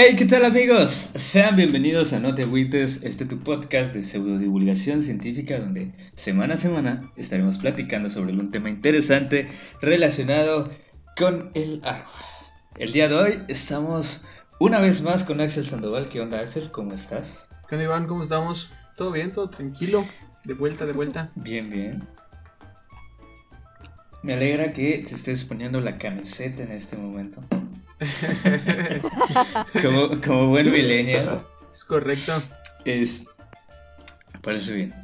Hey, ¿qué tal amigos? Sean bienvenidos a No Te Agüites, este tu podcast de pseudodivulgación científica donde semana a semana estaremos platicando sobre un tema interesante relacionado con el agua. El día de hoy estamos una vez más con Axel Sandoval. ¿Qué onda Axel? ¿Cómo estás? ¿Qué onda Iván? ¿Cómo estamos? ¿Todo bien? ¿Todo tranquilo? De vuelta, de vuelta. Bien, bien. Me alegra que te estés poniendo la camiseta en este momento. como, como buen millennial. Es correcto. Es, parece bien.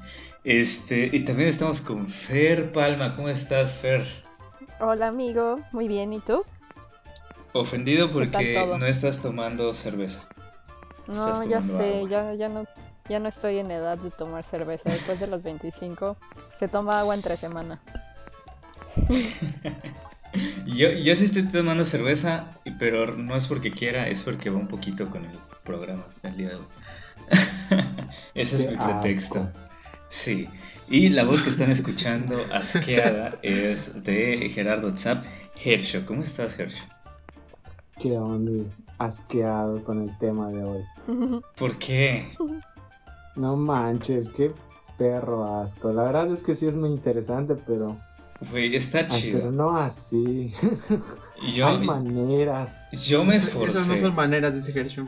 Este, y también estamos con Fer Palma. ¿Cómo estás, Fer? Hola, amigo. Muy bien, ¿y tú? Ofendido porque no estás tomando cerveza. No, ya sé, ya, ya, no, ya no estoy en edad de tomar cerveza. Después de los 25, se toma agua entre semana. yo, yo sí estoy tomando cerveza, pero no es porque quiera, es porque va un poquito con el programa del día de hoy. Ese es mi pretexto. Sí. Y la voz que están escuchando asqueada es de Gerardo Zap. Hersho, ¿cómo estás, Hersho? Qué onda, asqueado con el tema de hoy. ¿Por qué? No manches, qué perro asco. La verdad es que sí es muy interesante, pero Güey, está chido. pero no así. Hay maneras. Yo me esforcé. Esas no son maneras, dice Hershey.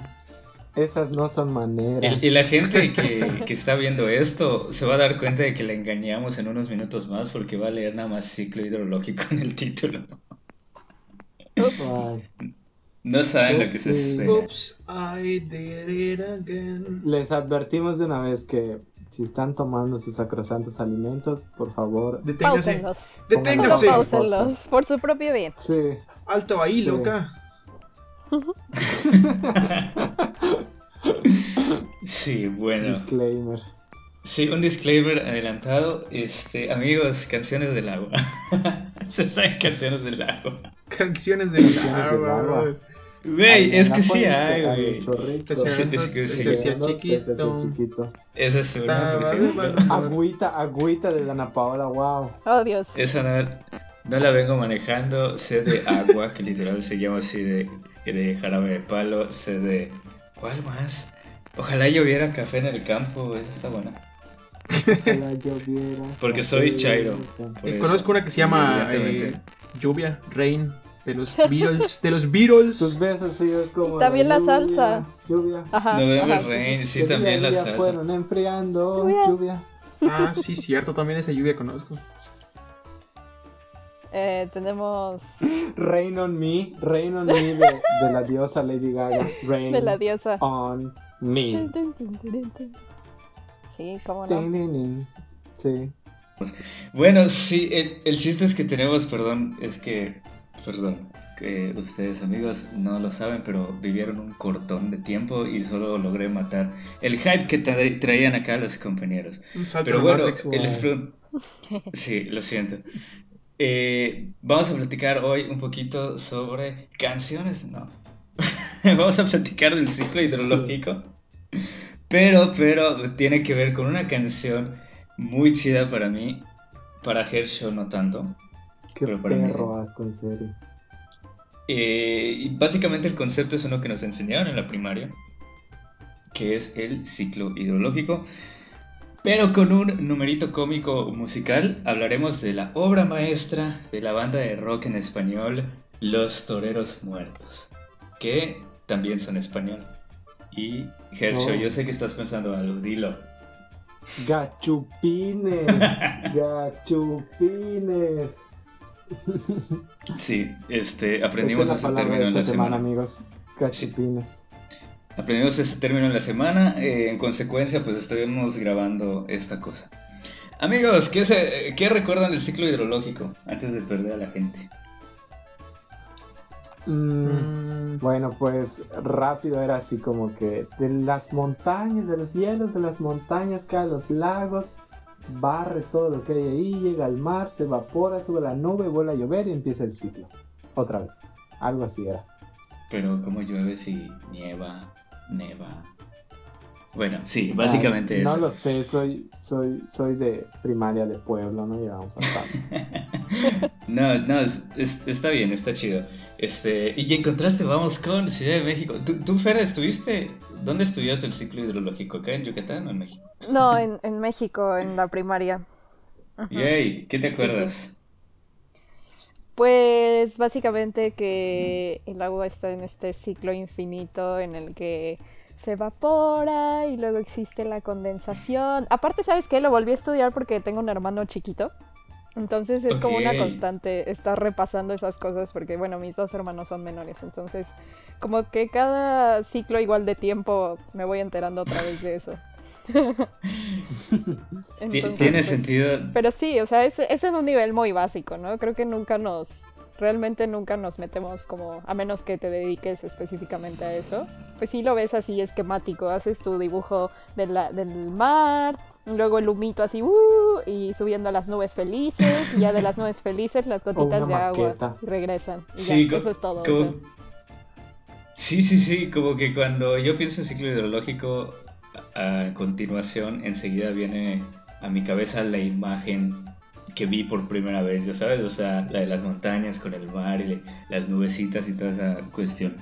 Esas no son maneras. Y, la gente que, que, está viendo esto se va a dar cuenta de que la engañamos en unos minutos más porque va a leer nada más ciclo hidrológico en el título. No saben lo que se espera. I did it again. Les advertimos de una vez que si están tomando sus sacrosantos alimentos, por favor. Deténgase. Pausenlos, por su propio bien. Sí. Alto ahí, loca. sí, bueno. Disclaimer. Sí, un disclaimer adelantado. Este, amigos, canciones del agua. Se saben canciones del agua. Canciones del agua. Güey, es que sí hay, güey. Es que sí. chiquito. Esa es una, Agüita, agüita de Dana Paola, wow. Oh, Dios. Esa no, no la vengo manejando. Sé de agua, que literal se llama así de, de jarabe de palo. Sé de. ¿Cuál más? Ojalá lloviera café en el campo, esa está buena. Ojalá lloviera. Porque soy Chairo. Conozco una que se llama eh, Lluvia, Rain. De los Beatles, de los Beatles. Tus besos fríos como. También la, salsa. Lluvia. Ajá. November Rain, sí, también la salsa. fueron enfriando. Lluvia. Ah, sí, cierto, también esa lluvia conozco. Eh, tenemos. Rain on Me. Rain on Me de, la diosa Lady Gaga. Rain de la diosa. On Me. Sí, cómo no. Sí. Bueno, sí, el, el chiste es que tenemos, perdón, es que perdón, que ustedes amigos no lo saben, pero vivieron un cortón de tiempo y solo logré matar el hype que traían acá los compañeros. Pero bueno, les Sí, lo siento. Eh, vamos a platicar hoy un poquito sobre canciones, no. vamos a platicar del ciclo hidrológico. Pero, pero tiene que ver con una canción muy chida para mí. Para Herschel no tanto. Qué perro asco, en serio. Eh, básicamente el concepto es uno que nos enseñaron en la primaria, que es el ciclo hidrológico. Pero con un numerito cómico musical hablaremos de la obra maestra de la banda de rock en español, Los Toreros Muertos, que también son españoles. Y Hershey, oh. yo sé que estás pensando algo, dilo. Gachupines, gachupines. Sí, este, aprendimos ese término en la semana, amigos. Cachipines. Aprendimos ese término en la semana, eh, en consecuencia pues estuvimos grabando esta cosa. Amigos, ¿qué, se, ¿qué recuerdan del ciclo hidrológico antes de perder a la gente? Mm, bueno, pues rápido era así como que de las montañas, de los hielos de las montañas caen los lagos barre todo lo que hay ahí, llega al mar, se evapora, sube la nube, vuelve a llover y empieza el ciclo. Otra vez. Algo así era. Pero ¿cómo llueve si nieva, neva? Bueno, sí, básicamente eso. No lo sé, soy, soy, soy de primaria de pueblo, no llegamos a. No, no, está bien, está chido. Este, y en contraste vamos con Ciudad de México. ¿Tú, tú Fer, estuviste, dónde estudiaste el ciclo hidrológico? ¿Acá en Yucatán o en México? No, en, en México, en la primaria. Yay, ¿qué te acuerdas? Pues básicamente que el agua está en este ciclo infinito en el que se evapora y luego existe la condensación. Aparte, ¿sabes qué? Lo volví a estudiar porque tengo un hermano chiquito. Entonces es como una constante estar repasando esas cosas porque, bueno, mis dos hermanos son menores. Entonces, como que cada ciclo igual de tiempo me voy enterando otra vez de eso. Tiene pues, sentido. Pero sí, o sea, es, es en un nivel muy básico, ¿no? Creo que nunca nos, realmente nunca nos metemos como, a menos que te dediques específicamente a eso, pues sí lo ves así esquemático, haces tu dibujo de del mar, luego el humito así, uh, y subiendo a las nubes felices, y ya de las nubes felices las gotitas de agua regresan. Y sí, eso es todo. Sí, sí, sí, como que cuando yo pienso en ciclo hidrológico, a continuación enseguida viene a mi cabeza la imagen que vi por primera vez, ya sabes, o sea, la de las montañas con el mar y las nubecitas y toda esa cuestión.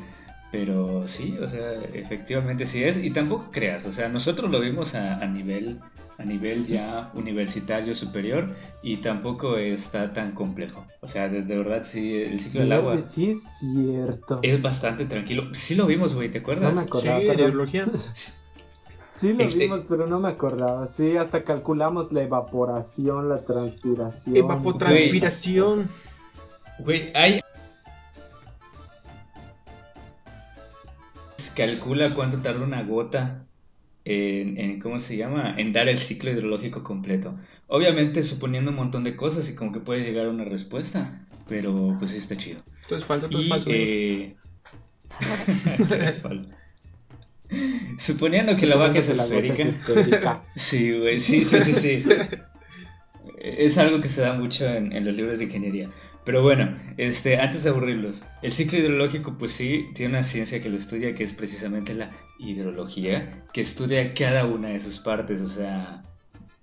Pero sí, o sea, efectivamente sí es. Y tampoco creas, o sea, nosotros lo vimos a, nivel a nivel ya universitario superior y tampoco está tan complejo. O sea, desde verdad sí, el ciclo del agua... Sí es cierto. Es bastante tranquilo. Sí lo vimos, güey, ¿te acuerdas? No me acordaba. Sí, Sí lo este vimos, pero no me acordaba. Sí, hasta calculamos la evaporación, la transpiración. Evapotranspiración. Güey, hay... Calcula cuánto tarda una gota en, ¿cómo se llama? En dar el ciclo hidrológico completo. Obviamente suponiendo un montón de cosas y como que puede llegar a una respuesta, pero pues sí está chido. Todo es falso, es falso. Eh... es falso. Suponiendo que la vaca es esférica. sí, güey, sí, sí, sí, sí. es algo que se da mucho en, los libros de ingeniería. Pero bueno, este, antes de aburrirlos, el ciclo hidrológico, pues sí, tiene una ciencia que lo estudia, que es precisamente la hidrología, que estudia cada una de sus partes, o sea,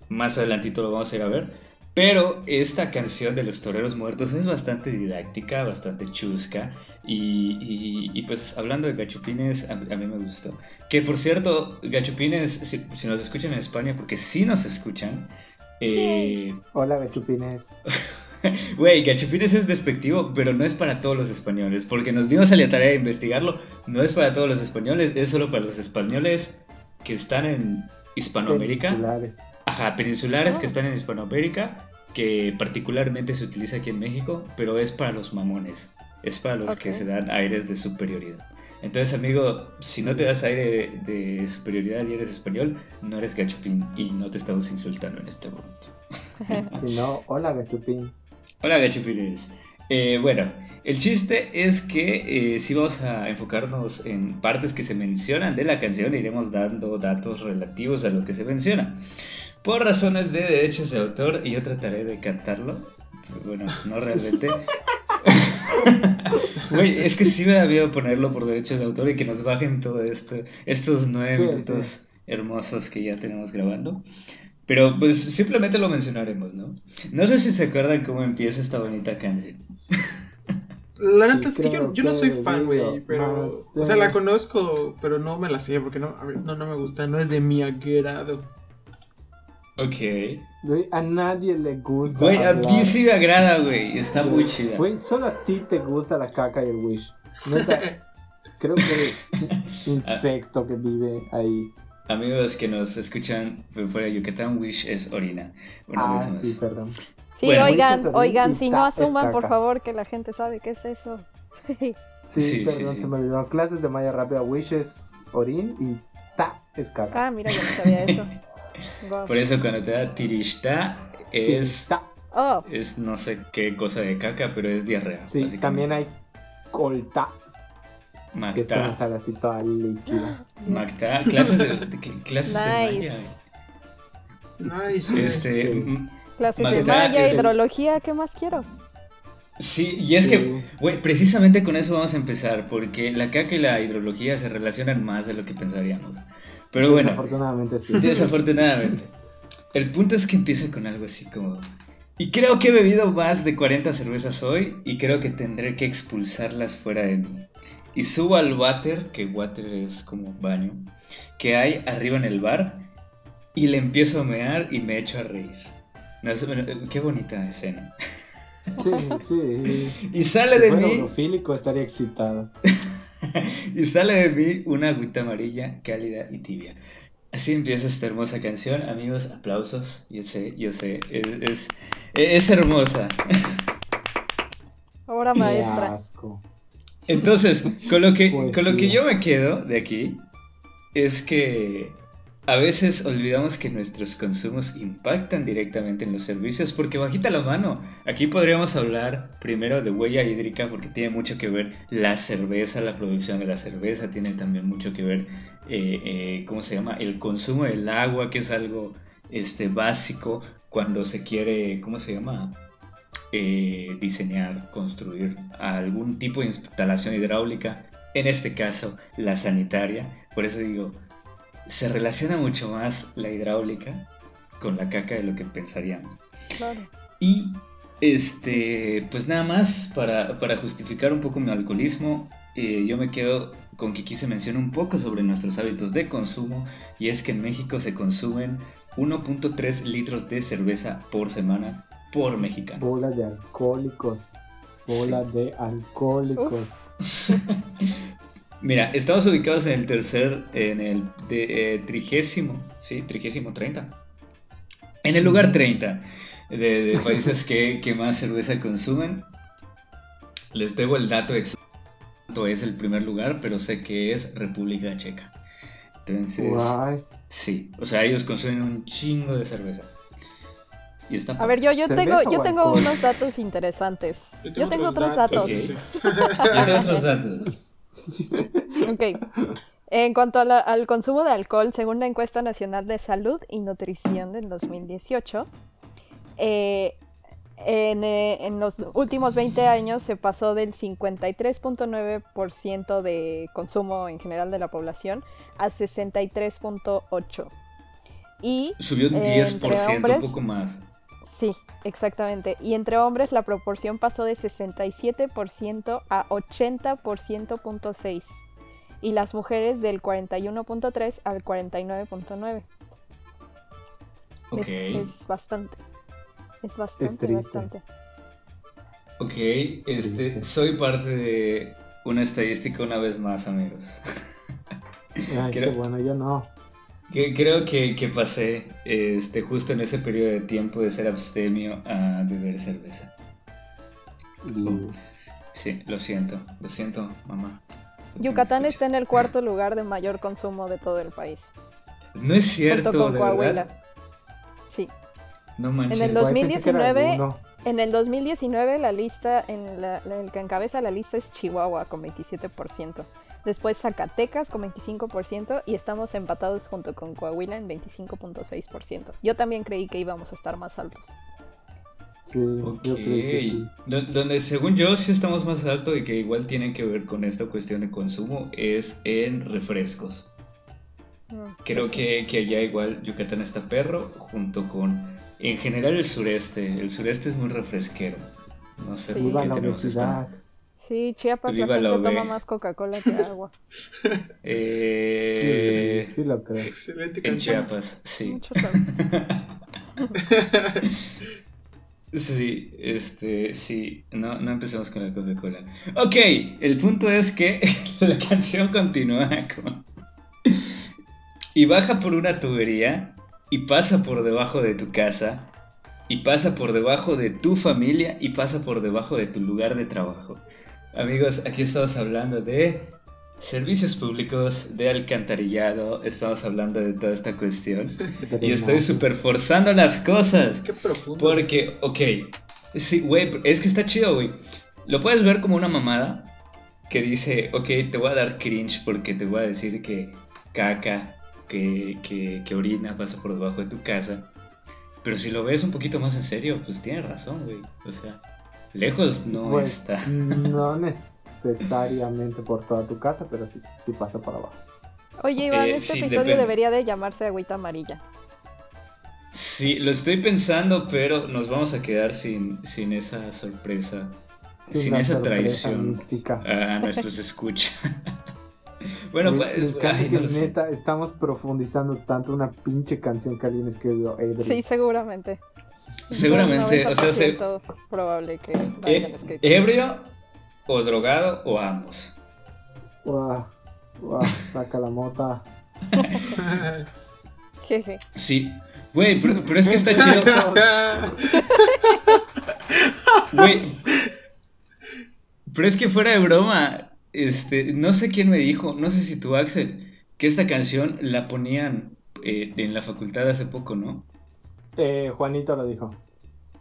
más adelantito lo vamos a ir a ver. Pero esta canción de los toreros muertos es bastante didáctica, bastante chusca. Y, pues hablando de gachupines, a, mí me gustó. Que por cierto, gachupines, si, nos escuchan en España, porque sí nos escuchan. Eh... Hola gachupines. Güey, gachupines es despectivo, pero no es para todos los españoles. Porque nos dimos a la tarea de investigarlo. No es para todos los españoles, es solo para los españoles que están en Hispanoamérica. Ajá, peninsulares que ah. están en Hispanoamérica, que particularmente se utiliza aquí en México, pero es para los mamones, es para los que se dan aires de superioridad. Entonces, amigo, si no te das aire de, superioridad y eres español, no eres gachupín y no te estamos insultando en este momento. si no, hola gachupín. Hola gachupines. Eh, bueno, el chiste es que eh, si vamos a enfocarnos en partes que se mencionan de la canción, iremos dando datos relativos a lo que se menciona. Por razones de derechos de autor, y yo trataré de cantarlo. bueno, no realmente. Güey, es que sí me da miedo ponerlo por derechos de autor y que nos bajen todo esto, estos nueve minutos hermosos que ya tenemos grabando. Pero pues simplemente lo mencionaremos, ¿no? No sé si se acuerdan cómo empieza esta bonita canción. La neta es que yo, yo no soy fan, güey, pero... O sea, la conozco, pero no me la sé porque no, no, no me gusta, no es de mi agrado. Ok. Güey, a nadie le gusta. Güey, a mí sí me agrada, güey. Está muy chida. Güey, solo a ti te gusta la caca y el wish. Neta, creo que eres un insecto que vive ahí. Amigos que nos escuchan fuera de Yucatán, wish es orina. ah, sí, perdón. Sí, oigan, oigan, si no asuman, por favor, que la gente sabe qué es eso. sí, perdón, se me olvidó. Clases de malla rápida, wish es orín y ta es caca. Ah, mira, yo no sabía eso. Por eso cuando te da tirista es... Oh. Es no sé qué cosa de caca, pero es diarrea. Sí, también hay colta. Magta. Que es una sal así toda líquida. Magta, clases de, clases nice. de Nice. Este, clases de malla, hidrología, ¿qué más quiero? Sí, y es que, güey, precisamente con eso vamos a empezar, porque la caca y la hidrología se relacionan más de lo que pensaríamos. Pero bueno. Desafortunadamente sí. Desafortunadamente. El punto es que empieza con algo así como. Y creo que he bebido más de 40 cervezas hoy y creo que tendré que expulsarlas fuera de mí. Y subo al water, que water es como baño, que hay arriba en el bar y le empiezo a mear y me echo a reír. qué bonita escena. Sí, sí. y sale de mí. estaría excitado. y sale de mí una agüita amarilla, cálida y tibia. Así empieza esta hermosa canción, amigos, aplausos. Yo sé, yo sé, es, es, hermosa. Obra maestra. Entonces, con lo que, con lo que yo me quedo de aquí es que a veces olvidamos que nuestros consumos impactan directamente en los servicios porque bajita la mano. Aquí podríamos hablar primero de huella hídrica porque tiene mucho que ver la cerveza, la producción de la cerveza, tiene también mucho que ver, eh, eh, ¿cómo se llama? El consumo del agua, que es algo este, básico cuando se quiere, ¿cómo se llama? Eh, diseñar, construir algún tipo de instalación hidráulica, en este caso la sanitaria. Por eso digo, se relaciona mucho más la hidráulica con la caca de lo que pensaríamos. Claro. Y este, pues nada más para, justificar un poco mi alcoholismo, eh, yo me quedo con que quise mencionar un poco sobre nuestros hábitos de consumo y es que en México se consumen 1.3 litros de cerveza por semana por mexicano. Bola de alcohólicos. Bola de alcohólicos. Mira, estamos ubicados en el tercer, en el de, eh, trigésimo, ¿sí? Trigésimo, 30. En el lugar 30 de, países que, más cerveza consumen. Les debo el dato exacto, es el primer lugar, pero sé que es República Checa. Entonces, sí, o sea, ellos consumen un chingo de cerveza. Y está a ver, yo, yo tengo, yo tengo unos datos interesantes. Yo tengo, otros datos. yo tengo otros datos. Ok. En cuanto al consumo de alcohol, según la encuesta nacional de salud y nutrición del 2018, eh, eh, en, los últimos 20 años se pasó del 53.9% de consumo en general de la población a 63.8%. Y subió un 10%, un poco más. Sí, exactamente. Y entre hombres la proporción pasó de 67% a 80.6 y las mujeres del 41.3 al 49.9. Okay. Es, bastante. Es bastante, bastante. Ok, este, soy parte de una estadística una vez más, amigos. Ay, qué bueno, yo no creo que, que, pasé este, justo en ese periodo de tiempo de ser abstemio a beber cerveza. Sí, lo siento, lo siento, mamá. Yucatán está en el cuarto lugar de mayor consumo de todo el país. No es cierto, con Coahuila. Sí. No manches. En el 2019, en el 2019 la lista, en la, el que encabeza la lista es Chihuahua con 27%. Después Zacatecas con 25% y estamos empatados junto con Coahuila en 25.6%. Yo también creí que íbamos a estar más altos. Sí, yo creo que sí. Donde según yo sí estamos más alto y que igual tiene que ver con esta cuestión de consumo es en refrescos. Mm, creo pues que, que allá igual Yucatán está perro junto con en general el sureste. El sureste es muy refresquero. No sé por qué tenemos esta... Sí, Chiapas la gente toma más Coca-Cola que agua. eh... Sí, sí lo creo. Excelente en Chiapas, sí. sí, este, sí, no, no empecemos con la Coca-Cola. Ok, el punto es que la canción continúa con... y baja por una tubería y pasa por debajo de tu casa y pasa por debajo de tu familia y pasa por debajo de tu lugar de trabajo. Amigos, aquí estamos hablando de servicios públicos, de alcantarillado, estamos hablando de toda esta cuestión. y estoy súper forzando las cosas. Qué profundo. Porque, ok, sí, güey, es que está chido, güey. Lo puedes ver como una mamada que dice, ok, te voy a dar cringe porque te voy a decir que caca, que, que, que orina pasa por debajo de tu casa. Pero si lo ves un poquito más en serio, pues tienes razón, güey. O sea, Lejos no pues, está. No necesariamente por toda tu casa, pero sí, sí pasa por abajo. Oye, Iván, eh, este episodio debería de llamarse Agüita Amarilla. Sí, lo estoy pensando, pero nos vamos a quedar sin, sin esa sorpresa, sin, esa traición a nuestros escuchas. bueno, pues, neta, estamos profundizando tanto una pinche canción que alguien escribió. Sí, seguramente. Seguramente, o sea, se... probable que eh, ebrio o drogado o ambos. Guau, guau, saca la mota. Jeje. Sí. Güey, pero, es que está chido. Güey. Pero es que fuera de broma, este, no sé quién me dijo, no sé si tú, Axel, que esta canción la ponían eh, en la facultad hace poco, ¿no? Eh, Juanito lo dijo.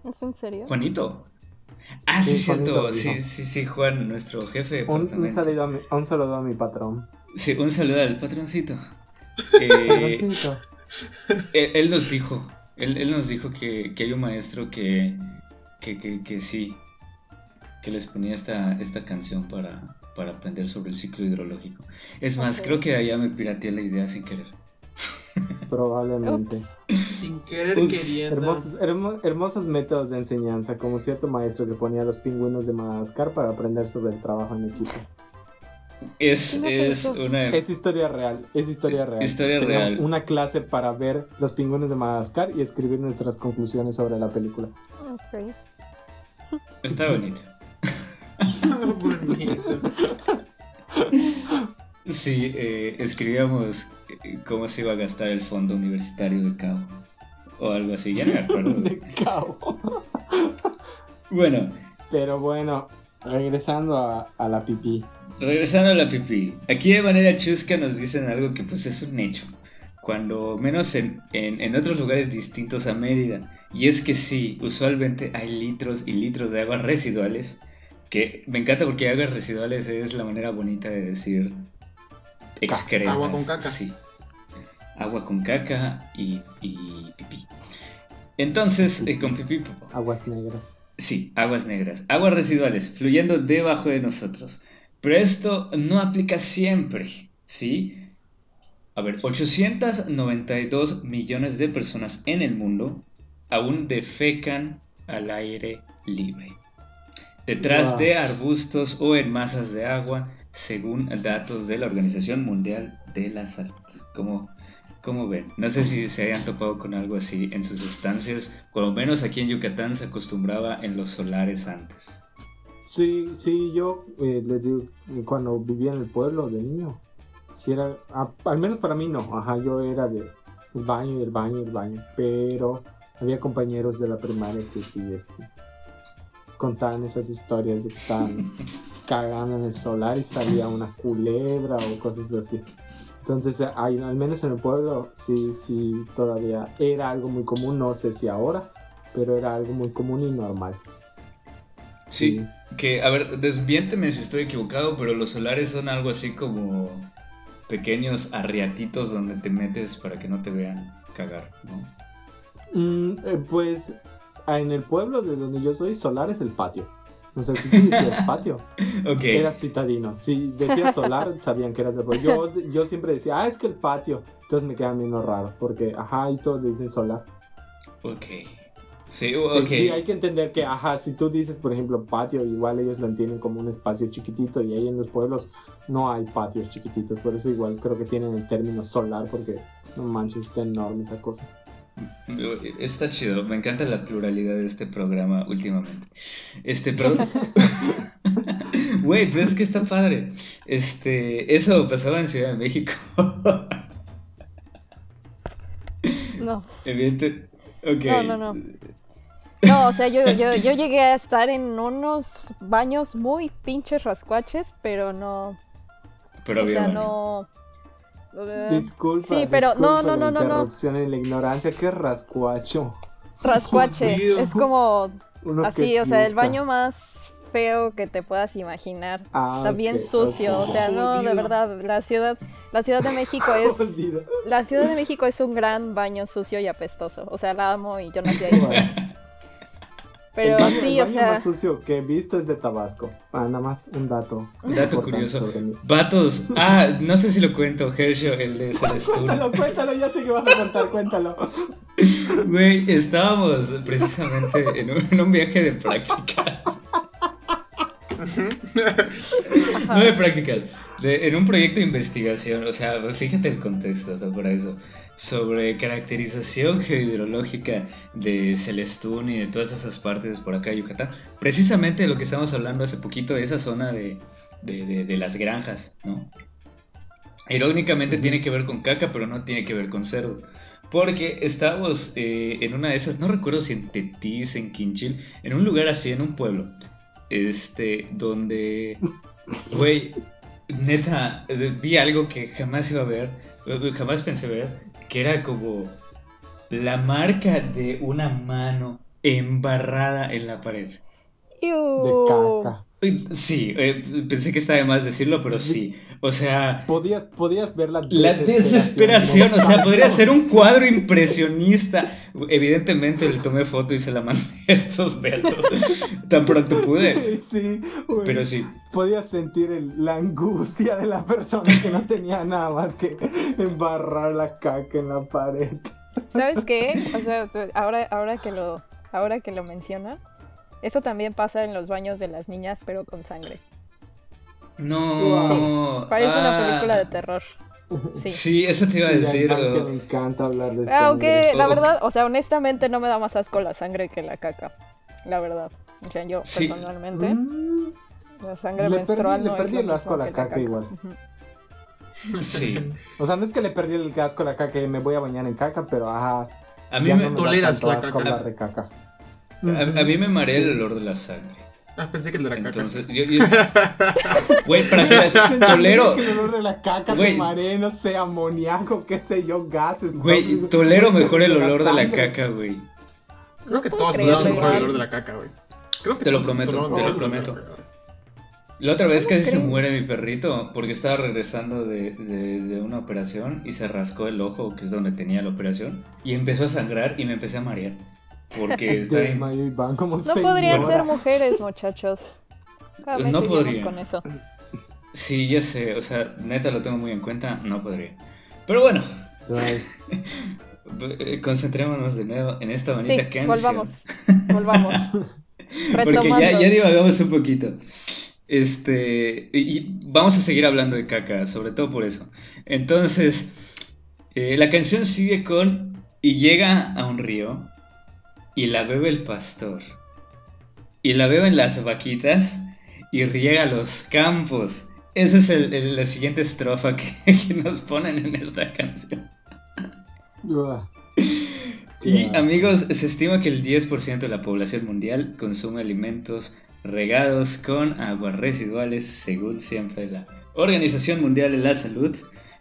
¿Es en serio? Juanito. Ah, sí, cierto. Sí, sí, sí, Juan, nuestro jefe. Un, un, saludo a mi, un saludo a mi patrón. Sí, un saludo al patroncito. Eh, él, nos dijo, él, nos dijo que, hay un maestro que, que, sí, que les ponía esta, esta canción para, para aprender sobre el ciclo hidrológico. Es más, creo que allá me pirateé la idea sin querer. Probablemente. Sin querer queriendo. Hermosos, métodos de enseñanza, como cierto maestro que ponía los pingüinos de Madagascar para aprender sobre el trabajo en equipo. Es, es una... Es historia real, es historia real. Historia real. una clase para ver los pingüinos de Madagascar y escribir nuestras conclusiones sobre la película. Ok. Está bonito. bonito. Sí, eh, escribíamos eh, cómo se iba a gastar el fondo universitario de Cabo. O algo así, ya no me acuerdo. de Cabo. bueno. Pero bueno, regresando a, a la pipí. Regresando a la pipí. Aquí de manera chusca nos dicen algo que pues es un hecho. Cuando menos en, en, otros lugares distintos a Mérida. Y es que sí, usualmente hay litros y litros de aguas residuales. Que me encanta porque aguas residuales es la manera bonita de decir excretas. Agua con caca. Sí. Agua con caca y, y pipí. Entonces, eh, con pipí. Aguas negras. Sí, aguas negras. Aguas residuales fluyendo debajo de nosotros. Pero esto no aplica siempre, ¿sí? A ver, 892 millones de personas en el mundo aún defecan al aire libre. Detrás de arbustos o en masas de agua, según datos de la Organización Mundial de la Salud. ¿Cómo, cómo ven? No sé si se hayan topado con algo así en sus estancias, por lo menos aquí en Yucatán se acostumbraba en los solares antes. Sí, sí, yo eh, les digo, cuando vivía en el pueblo de niño, si era, al menos para mí no, ajá, yo era de el baño y el baño y el baño, pero había compañeros de la primaria que sí, este, contaban esas historias de que estaban cagando en el solar y salía una culebra o cosas así. Entonces, al menos en el pueblo, sí, sí, todavía era algo muy común, no sé si ahora, pero era algo muy común y normal. Sí, que, a ver, desviénteme si estoy equivocado, pero los solares son algo así como pequeños arriatitos donde te metes para que no te vean cagar, ¿no? Mm, eh, pues en el pueblo de donde yo soy, solar es el patio. No sé si tú decías patio. Okay. Eras citadino. Si decías solar, sabían que eras de yo, yo siempre decía, ah, es que el patio. Entonces me queda menos raro, porque ajá, y todos dicen solar. Ok. Sí, ok. Sí, hay que entender que, ajá, si tú dices, por ejemplo, patio, igual ellos lo entienden como un espacio chiquitito y ahí en los pueblos no hay patios chiquititos, por eso igual creo que tienen el término solar porque no manches, está enorme esa cosa. Está chido, me encanta la pluralidad de este programa últimamente. Este, pero... Güey, pero es que está padre. Este, eso pasaba en Ciudad de México. no. Evidente. Okay. No, no, no. No, o sea, yo, yo, yo llegué a estar en unos baños muy pinches rascuaches, pero no. Pero o sea, no. Disculpa. Sí, pero no, no, no, no, no. en la ignorancia, ¿qué rascuacho? Rascuache, es como así, o sea, el baño más feo que te puedas imaginar. Ah, También sucio, o sea, no, de verdad, la ciudad, la Ciudad de México es la Ciudad de México es un gran baño sucio y apestoso. O sea, la amo y yo nací ahí. Pero el baño, sí, el o baño sea. más sucio que he visto es de Tabasco. Ah, nada más un dato. Dato importante curioso. Vatos. Ah, no sé si lo cuento, Hershey, el de Celestún. Cuéntalo, cuéntalo, ya sé que vas a contar, cuéntalo. Güey, estábamos precisamente en un, en un viaje de prácticas. No de prácticas, de- en un proyecto de investigación, o sea, fíjate el contexto hasta para eso, sobre caracterización geohidrológica de Celestún y de todas esas partes por acá de Yucatán. Precisamente de lo que estábamos hablando hace poquito, de esa zona de, de- de- de las granjas, ¿no? Irónicamente tiene que ver con caca, pero no tiene que ver con cerdos. Porque estábamos eh, en una de esas, no recuerdo si en Tetis, en Quinchil, en un lugar así, en un pueblo. Este, donde, güey, neta, vi algo que jamás iba a ver, eh, jamás pensé ver, que era como la marca de una mano embarrada en la pared. De caca. Sí, eh, pensé que estaba de más decirlo, pero sí. O sea, Podías, podías ver la la desesperación, o sea, podría ser un cuadro impresionista. Evidentemente le tomé foto y se la mandé a estos betos. Tan pronto pude. Sí, güey. Pero sí, Podías sentir el- la angustia de la persona que no tenía nada más que embarrar la caca en la pared. ¿Sabes qué? O sea, ahora, ahora que lo, ahora que lo menciona, eso también pasa en los baños de las niñas, pero con sangre. no. Parece una ah, película de terror. Sí. Sí, eso te iba a decir. Le encanta hablar de Aunque sangre. la verdad, o sea, honestamente no me da más asco la sangre que la caca. La verdad. O sea, yo Sí. personalmente, Mm, la sangre Le menstrual perdí- le no perdí es el asco a la caca igual. Sí. O sea, no es que le perdí el asco a la caca y me voy a bañar en caca, pero ajá. A mí me, no me da Toleras la caca. A, a mí me marea el olor de la sangre. Ah, pensé que el de la caca. Entonces, yo, yo- güey, para que entiende tolero, que el olor de la caca, Güey. de maré, no sé, amoníaco, qué sé yo, gases. güey, tolero mejor el olor de la caca, güey. Creo que todos podemos mejor el olor de la caca, güey. Creo que Te lo prometo, te lo prometo. La otra vez ¿Cómo casi se muere mi perrito porque estaba regresando de, de- de una operación y se rascó el ojo, que es donde tenía la operación, y empezó a sangrar y me empecé a marear. Porque está en... No podrían ser mujeres, muchachos. Cada vez No podrían. con eso. Sí, ya sé, o sea, neta lo tengo muy en cuenta, no podría. Pero bueno, eh, concentrémonos de nuevo en esta bonita Sí, canción. volvamos. Volvamos. Porque ya, divagamos un poquito. Este, y, y vamos a seguir hablando de caca, sobre todo por eso. Entonces, eh, la canción sigue con y llega a un río y la bebe el pastor. Y la beben las vaquitas y riega los campos. Esa es el- el- la siguiente estrofa que, que nos ponen en esta canción. uah. Y amigos, se estima que el 10% de la población mundial consume alimentos regados con aguas residuales, según siempre la Organización Mundial de la Salud.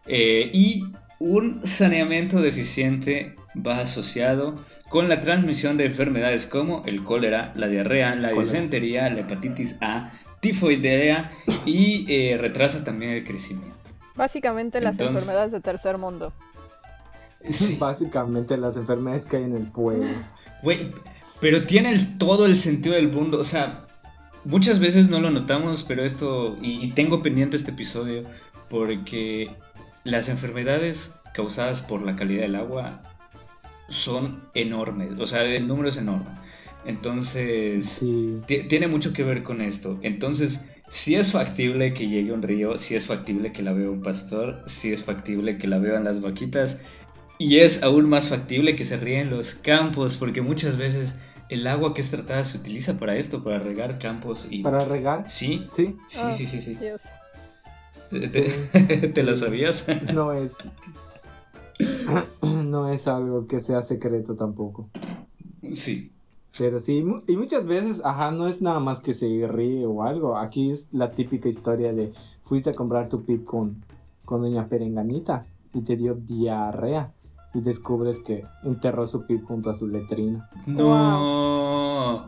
Eh, y un saneamiento deficiente va asociado con la transmisión de enfermedades como el cólera, la diarrea, la Cólera. disentería, la hepatitis A, tifoidea y eh, retrasa también el crecimiento. Básicamente las Entonces- enfermedades de tercer mundo. Sí. Básicamente las enfermedades que hay en el pueblo. Güey, pero tiene el- todo el sentido del mundo. O sea, muchas veces no lo notamos, pero esto. Y, y tengo pendiente este episodio porque las enfermedades causadas por la calidad del agua son enormes. O sea, el número es enorme. Entonces. Sí. ti- Tiene mucho que ver con esto. Entonces, si es factible que llegue un río, si es factible que la vea un pastor, si es factible que la vean las vaquitas, y es aún más factible que se ríen los campos, porque muchas veces el agua que es tratada se utiliza para esto, para regar campos y... Para regar, Sí, sí, sí, Ah. sí, sí, sí. Dios. ¿Te, te lo sí. sabías? no es. no es algo que sea secreto tampoco. sí. Pero sí, y muchas veces, ajá, no es nada más que se ríe o algo. Aquí es la típica historia de fuiste a comprar tu pip con, con doña Perenganita y te dio diarrea y descubres que enterró su pip junto a su letrina. No.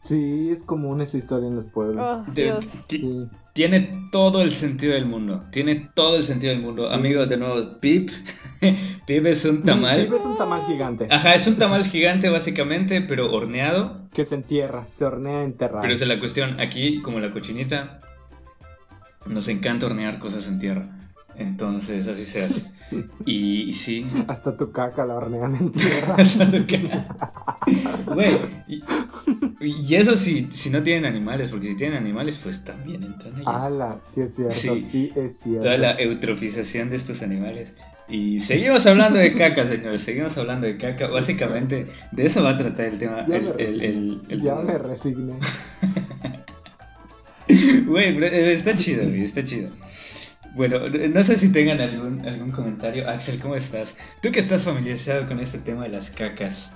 Sí, es común esa historia en los pueblos. Oh, Dios. Sí. Tiene todo el sentido del mundo. Tiene todo el sentido del mundo. Sí. Amigos, de nuevo, Pip. Pip es un tamal. Vives un tamal gigante Ajá, es un tamal gigante básicamente, pero horneado. que se entierra, se hornea enterrado. Pero esa es la cuestión. Aquí, como la cochinita, nos encanta hornear cosas en tierra. Entonces, así se hace. Y, y sí. Hasta tu caca la hornean en tierra. Güey, y, y eso si, si no tienen animales, porque si tienen animales, pues también entran ahí. Ala, sí es cierto, Sí. sí, es cierto. Toda la eutrofización de estos animales. Y seguimos hablando de caca, señores. Seguimos hablando de caca. Básicamente, de eso va a tratar el tema. Ya el- me resigné. el- el ya me resigné. Güey, eh, está chido, güey, está chido. Bueno, no sé si tengan algún, algún comentario. Axel, ¿cómo estás? Tú que estás familiarizado con este tema de las cacas.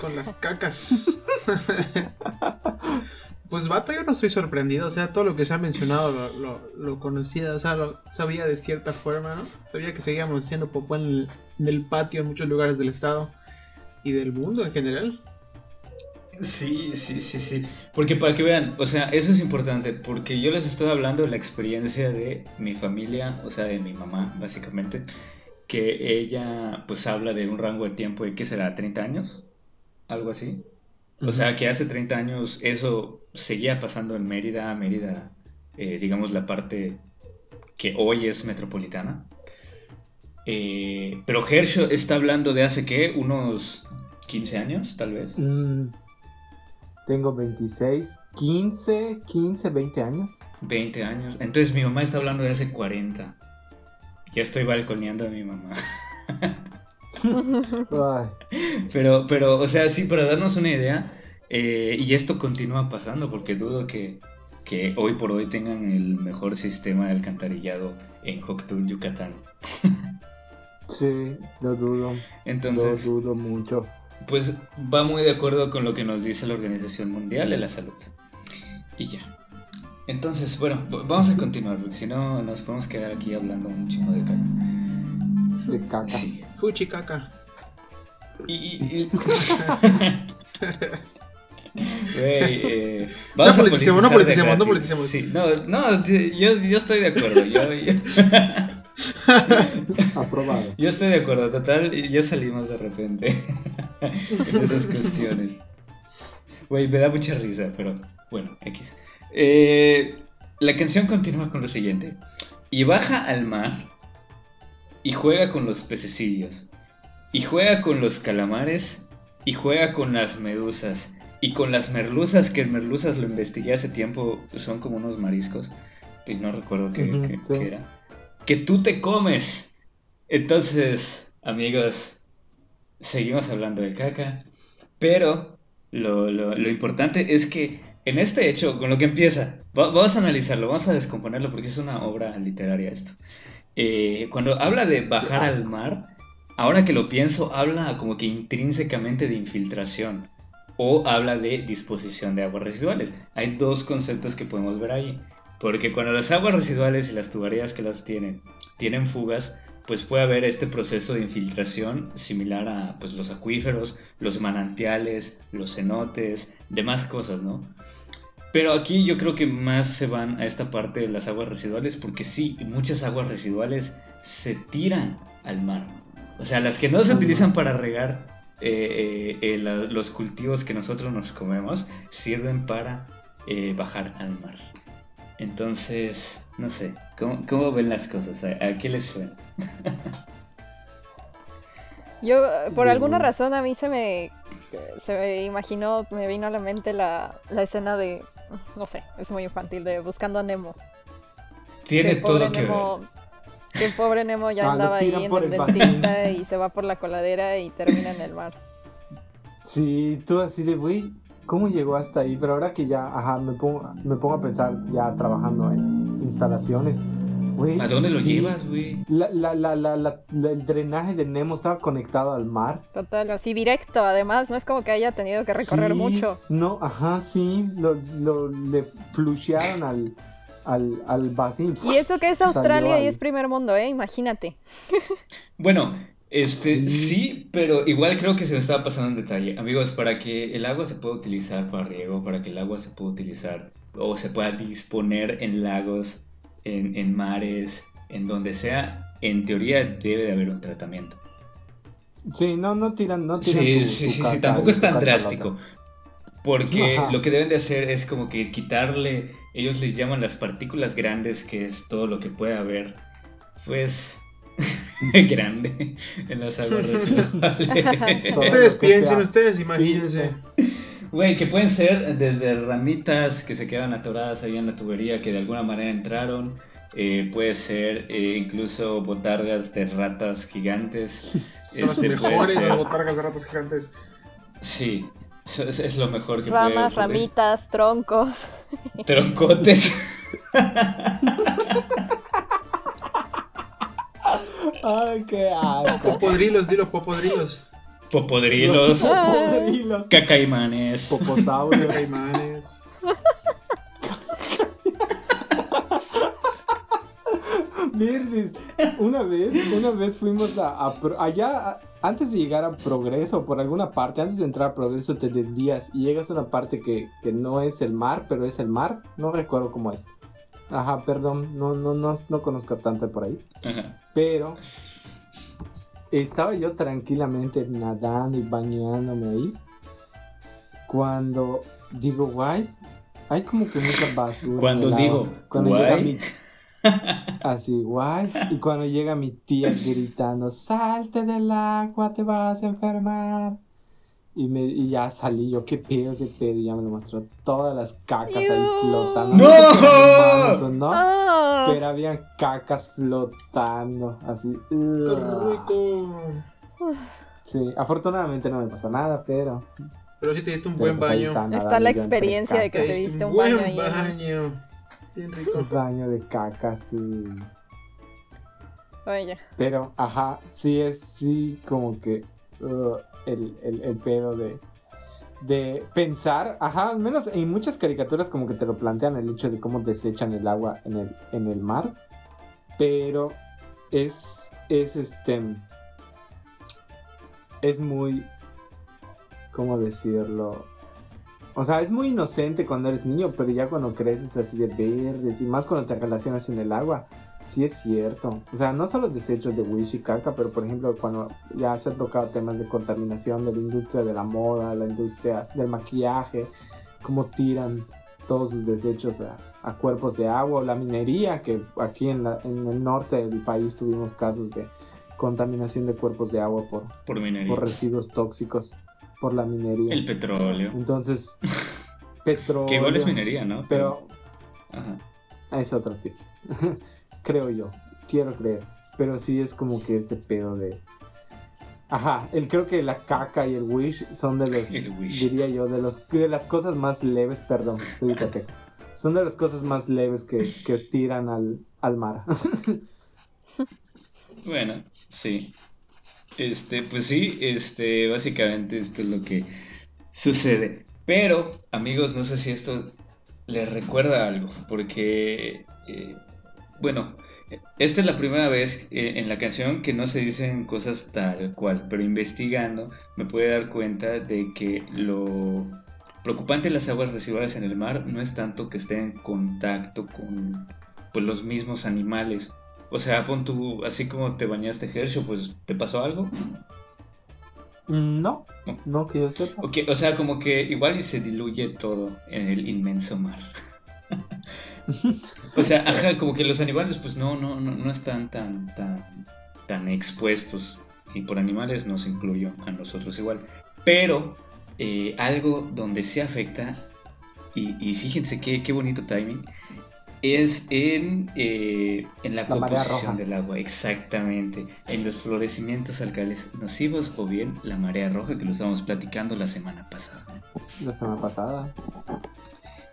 Con las cacas. pues vato, yo no estoy sorprendido. O sea, todo lo que se ha mencionado lo, lo, lo conocía. O sea, lo sabía de cierta forma, ¿no? Sabía que seguíamos haciendo popó en el, en el patio en muchos lugares del estado y del mundo en general. Sí, sí, sí, sí. Porque para que vean, o sea, eso es importante, porque yo les estoy hablando de la experiencia de mi familia, o sea, de mi mamá, básicamente, que ella pues habla de un rango de tiempo de, ¿qué será? ¿30 años? Algo así. O sea, que hace 30 años eso seguía pasando en Mérida, Mérida, eh, digamos la parte que hoy es metropolitana. Eh, pero Herschel está hablando de hace, ¿qué? Unos 15 años, tal vez. Mm, tengo 26, 15, 15, 20 años. 20 años. Entonces mi mamá está hablando de hace 40. Ya estoy balconeando a mi mamá. Pero, pero, o sea, sí, para darnos una idea, eh, y esto continúa pasando, porque dudo que, que hoy por hoy tengan el mejor sistema de alcantarillado en Hoktun, Yucatán. sí, lo dudo. Entonces, lo dudo mucho. Pues va muy de acuerdo con lo que nos dice la Organización Mundial de la Salud. Y ya. Entonces, bueno, vamos a continuar, porque si no nos podemos quedar aquí hablando un chingo de caca. De caca. Sí. Fuchi caca. Y, y- y- Güey, eh, vamos No a politicemos, no politicemos, no politicemos. Sí, no, no, yo, yo estoy de acuerdo. Yo, yo, Aprobado. yo estoy de acuerdo, total, ya salimos de repente en esas cuestiones. Güey, me da mucha risa, pero bueno, X. Eh, la canción continúa con lo siguiente. Y baja al mar y juega con los pececillos. Y juega con los calamares y juega con las medusas. Y con las merluzas, que merluzas lo investigué hace tiempo, son como unos mariscos. Y no recuerdo qué, Ujú, qué- sí. qué era. Que tú te comes. Entonces, amigos, seguimos hablando de caca. Pero lo, lo- importante es que en este hecho, con lo que empieza, va- vamos a analizarlo, vamos a descomponerlo porque es una obra literaria esto. Eh, cuando habla de bajar al mar, ahora que lo pienso, habla como que intrínsecamente de infiltración o habla de disposición de aguas residuales. Hay dos conceptos que podemos ver ahí. Porque cuando las aguas residuales y las tuberías que las tienen tienen fugas, pues puede haber este proceso de infiltración similar a pues, los acuíferos, los manantiales, los cenotes, demás cosas, ¿no? Pero aquí yo creo que más se van a esta parte de las aguas residuales porque sí, muchas aguas residuales se tiran al mar. O sea, las que no se utilizan para regar eh, eh, eh, la- los cultivos que nosotros nos comemos sirven para eh, bajar al mar. Entonces, no sé, ¿cómo, cómo ven las cosas? ¿A, a qué les suena? Yo, por alguna razón, a mí se me, se me imaginó, me vino a la mente la, la escena de, no sé, es muy infantil, de Buscando a Nemo. Tiene todo que ver. Que el pobre Nemo ya Ah, andaba ahí en el el dentista y se va por la coladera y termina en el mar. Sí, tú así de, güey, ¿cómo llegó hasta ahí? Pero ahora que ya, ajá, me pongo, me pongo a pensar ya trabajando en instalaciones, güey. ¿A dónde lo sí, llevas, güey? La, la, la, la, la- la- el drenaje de Nemo estaba conectado al mar. Total, así directo, además, no es como que haya tenido que recorrer Sí, mucho. No, ajá, sí, lo, lo- le flushearon al, al, al vacío. Y eso que es Australia y al- es primer mundo, ¿eh? Imagínate. Bueno, Este, sí. pero igual creo que se me estaba pasando un detalle. Amigos, para que el agua se pueda utilizar para riego, para que el agua se pueda utilizar o se pueda disponer en lagos, en, en mares, en donde sea, en teoría debe de haber un tratamiento. Sí, no, no tiran, no tiran. Sí, sí, sí, sí, tampoco es tan drástico. Porque lo que deben de hacer es como que quitarle, ellos les llaman las partículas grandes, que es todo lo que puede haber, pues, grande en las aguas residuales. ustedes piensen, ustedes imagínense. Güey, que pueden ser desde ramitas que se quedan atoradas ahí en la tubería que de alguna manera entraron. Eh, puede ser eh, incluso botargas de ratas gigantes. Son este, las mejores las botargas de ratas gigantes. Sí, es, es, lo mejor que Ramas, ramitas, troncos. Troncotes. Ay, qué asco. Popodrilos, dilo, popodrilos. Popodrilos. Popodrilos. Cacaimanes. Poposaurios. Cacaimanes. Verdes. Una vez, una vez fuimos a, allá, antes de llegar a Progreso, por alguna parte, antes de entrar a Progreso te desvías y llegas a una parte que, que no es el mar, pero es el mar. No recuerdo cómo es. Ajá, perdón, no, no, no, no conozco tanto por ahí. Ajá. Pero estaba yo tranquilamente nadando y bañándome ahí. Cuando digo, guay, hay como que mucha basura. Cuando digo, cuando guay. llega mi Así, guay. Y cuando llega mi tía gritando, salte del agua, te vas a enfermar. Y, me, y ya salí yo, qué pedo, qué pedo. Y ya me lo mostró todas las cacas ahí flotando. ¡No! No, sé no Ah. pero habían cacas flotando. Así. ¡Qué rico! Sí, afortunadamente no me pasó nada, pero. Pero sí te diste un pero buen pues baño. Está la experiencia de que Te te diste un un baño buen ahí. en- baño. Bien rico. Un baño de caca, sí. Oye, Pero, ajá, sí es, sí, como que uh, el, el, pedo de, de pensar, ajá, al menos en muchas caricaturas como que te lo plantean el hecho de cómo desechan el agua en el, en el mar, pero es, es este, es muy, ¿cómo decirlo? O sea, es muy inocente cuando eres niño, pero ya cuando creces así de verdes y más cuando te relacionas en el agua, sí es cierto. O sea, no solo desechos de wish y caca, pero por ejemplo cuando ya se han tocado temas de contaminación de la industria de la moda, la industria del maquillaje, cómo tiran todos sus desechos a, a cuerpos de agua, la minería, que aquí en, la- en el norte del país tuvimos casos de contaminación de cuerpos de agua por, Por minería. por residuos tóxicos por la minería. El petróleo. Entonces, petróleo. Que igual es minería, ¿no? Pero Ajá. es otro tipo. Creo yo. Quiero creer. Pero sí es como que este pedo de. Ajá, el, creo que la caca y el wish son de los, diría yo, de los de las cosas más leves, perdón, soy. Son de las cosas más leves que, que tiran al, al mar. Bueno, sí. Este, pues sí, este, básicamente esto es lo que sucede. Pero, amigos, no sé si esto les recuerda algo, porque, eh, bueno, esta es la primera vez eh, en la canción que no se dicen cosas tal cual, pero investigando me pude dar cuenta de que lo preocupante de las aguas residuales en el mar no es tanto que estén en contacto con pues, los mismos animales. O sea, pon tú, así como te bañaste Hershey, pues, ¿te pasó algo? no, no que yo sepa. O sea, como que igual y se diluye todo en el inmenso mar. o sea, ajá, como que los animales pues no, no, no, no están tan, tan, tan expuestos. Y por animales nos incluyo a nosotros igual. Pero eh, algo donde se afecta, y, y fíjense qué, qué bonito timing, es en, eh, en la, La composición del agua, exactamente. En los florecimientos alcales nocivos o bien la marea roja que lo estábamos platicando la semana pasada. La semana pasada.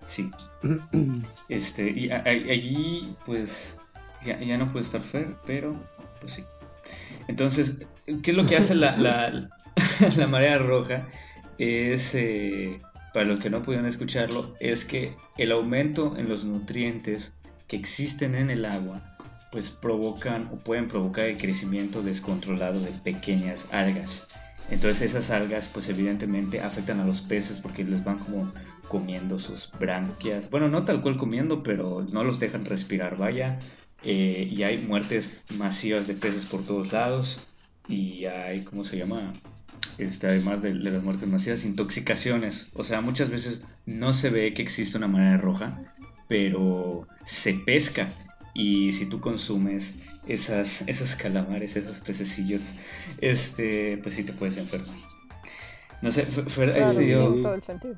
Sí. Este, y a- allí, pues, ya, ya no puede estar Fer, pero, pues sí. Entonces, ¿qué es lo que hace la, la, la marea roja? Es, eh, para los que no pudieron escucharlo, es que el aumento en los nutrientes que existen en el agua pues provocan o pueden provocar el crecimiento descontrolado de pequeñas algas. Entonces esas algas pues evidentemente afectan a los peces porque les van como comiendo sus branquias. Bueno, no tal cual comiendo, pero no los dejan respirar, vaya. Eh, y hay muertes masivas de peces por todos lados. Y hay, ¿cómo se llama? Este, además de, las muertes masivas, intoxicaciones. O sea, muchas veces no se ve que existe una manera roja, pero se pesca. Y si tú consumes esas, esos calamares, esos pececillos, este, pues sí te puedes enfermar. No sé, fuera, claro, tenido, todo el sentido.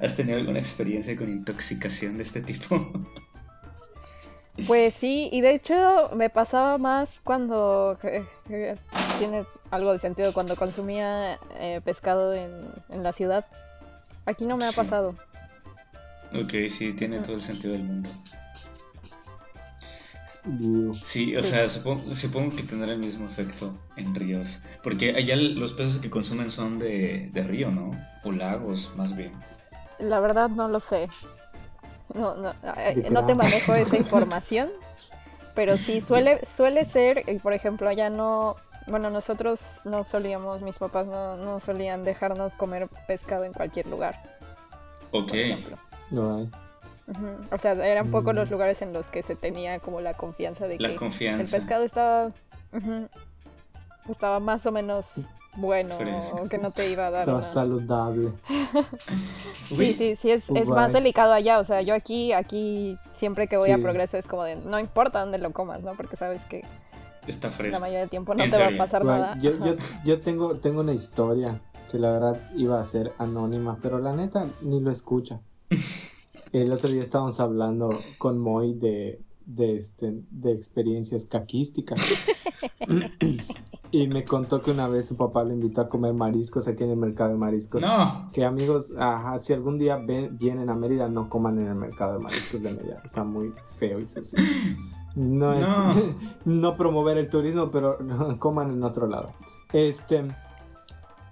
¿Has tenido alguna experiencia con intoxicación de este tipo? Pues sí, y de hecho me pasaba más cuando eh, eh, tiene algo de sentido cuando consumía eh, pescado en, en, la ciudad. Aquí no me ha pasado. Ok, sí, tiene todo el sentido del mundo. Sí, o sea, supongo, supongo, que tendrá el mismo efecto en ríos. Porque allá los peces que consumen son de, de río, ¿no? O lagos, más bien. La verdad no lo sé. No, no, eh, no te manejo esa información. Pero sí, suele, suele ser, por ejemplo, allá no, bueno, nosotros no solíamos, mis papás no, no solían dejarnos comer pescado en cualquier lugar. Ok. No hay. O sea, eran pocos los mm. lugares en los que se tenía como la confianza de que el pescado estaba, estaba más o menos bueno o que no te iba a dar. Estaba saludable. sí, sí, sí, es, es más delicado allá. O sea, yo aquí, aquí siempre que voy a progreso es como de, no importa dónde lo comas, ¿no? Porque sabes que está fresco. La mayoría del tiempo no te va a pasar nada. Yo, yo, yo, tengo, tengo una historia que la verdad iba a ser anónima, pero la neta ni lo escucha. El otro día estábamos hablando con Moy de, de, este, de experiencias caquísticas. y me contó que una vez su papá lo invitó a comer mariscos aquí en el mercado de mariscos. No. Que amigos, ajá, si algún día ven, vienen a Mérida, no coman en el mercado de mariscos de Mérida. Está muy feo y sucio. No es no, promover el turismo, pero coman en otro lado. Este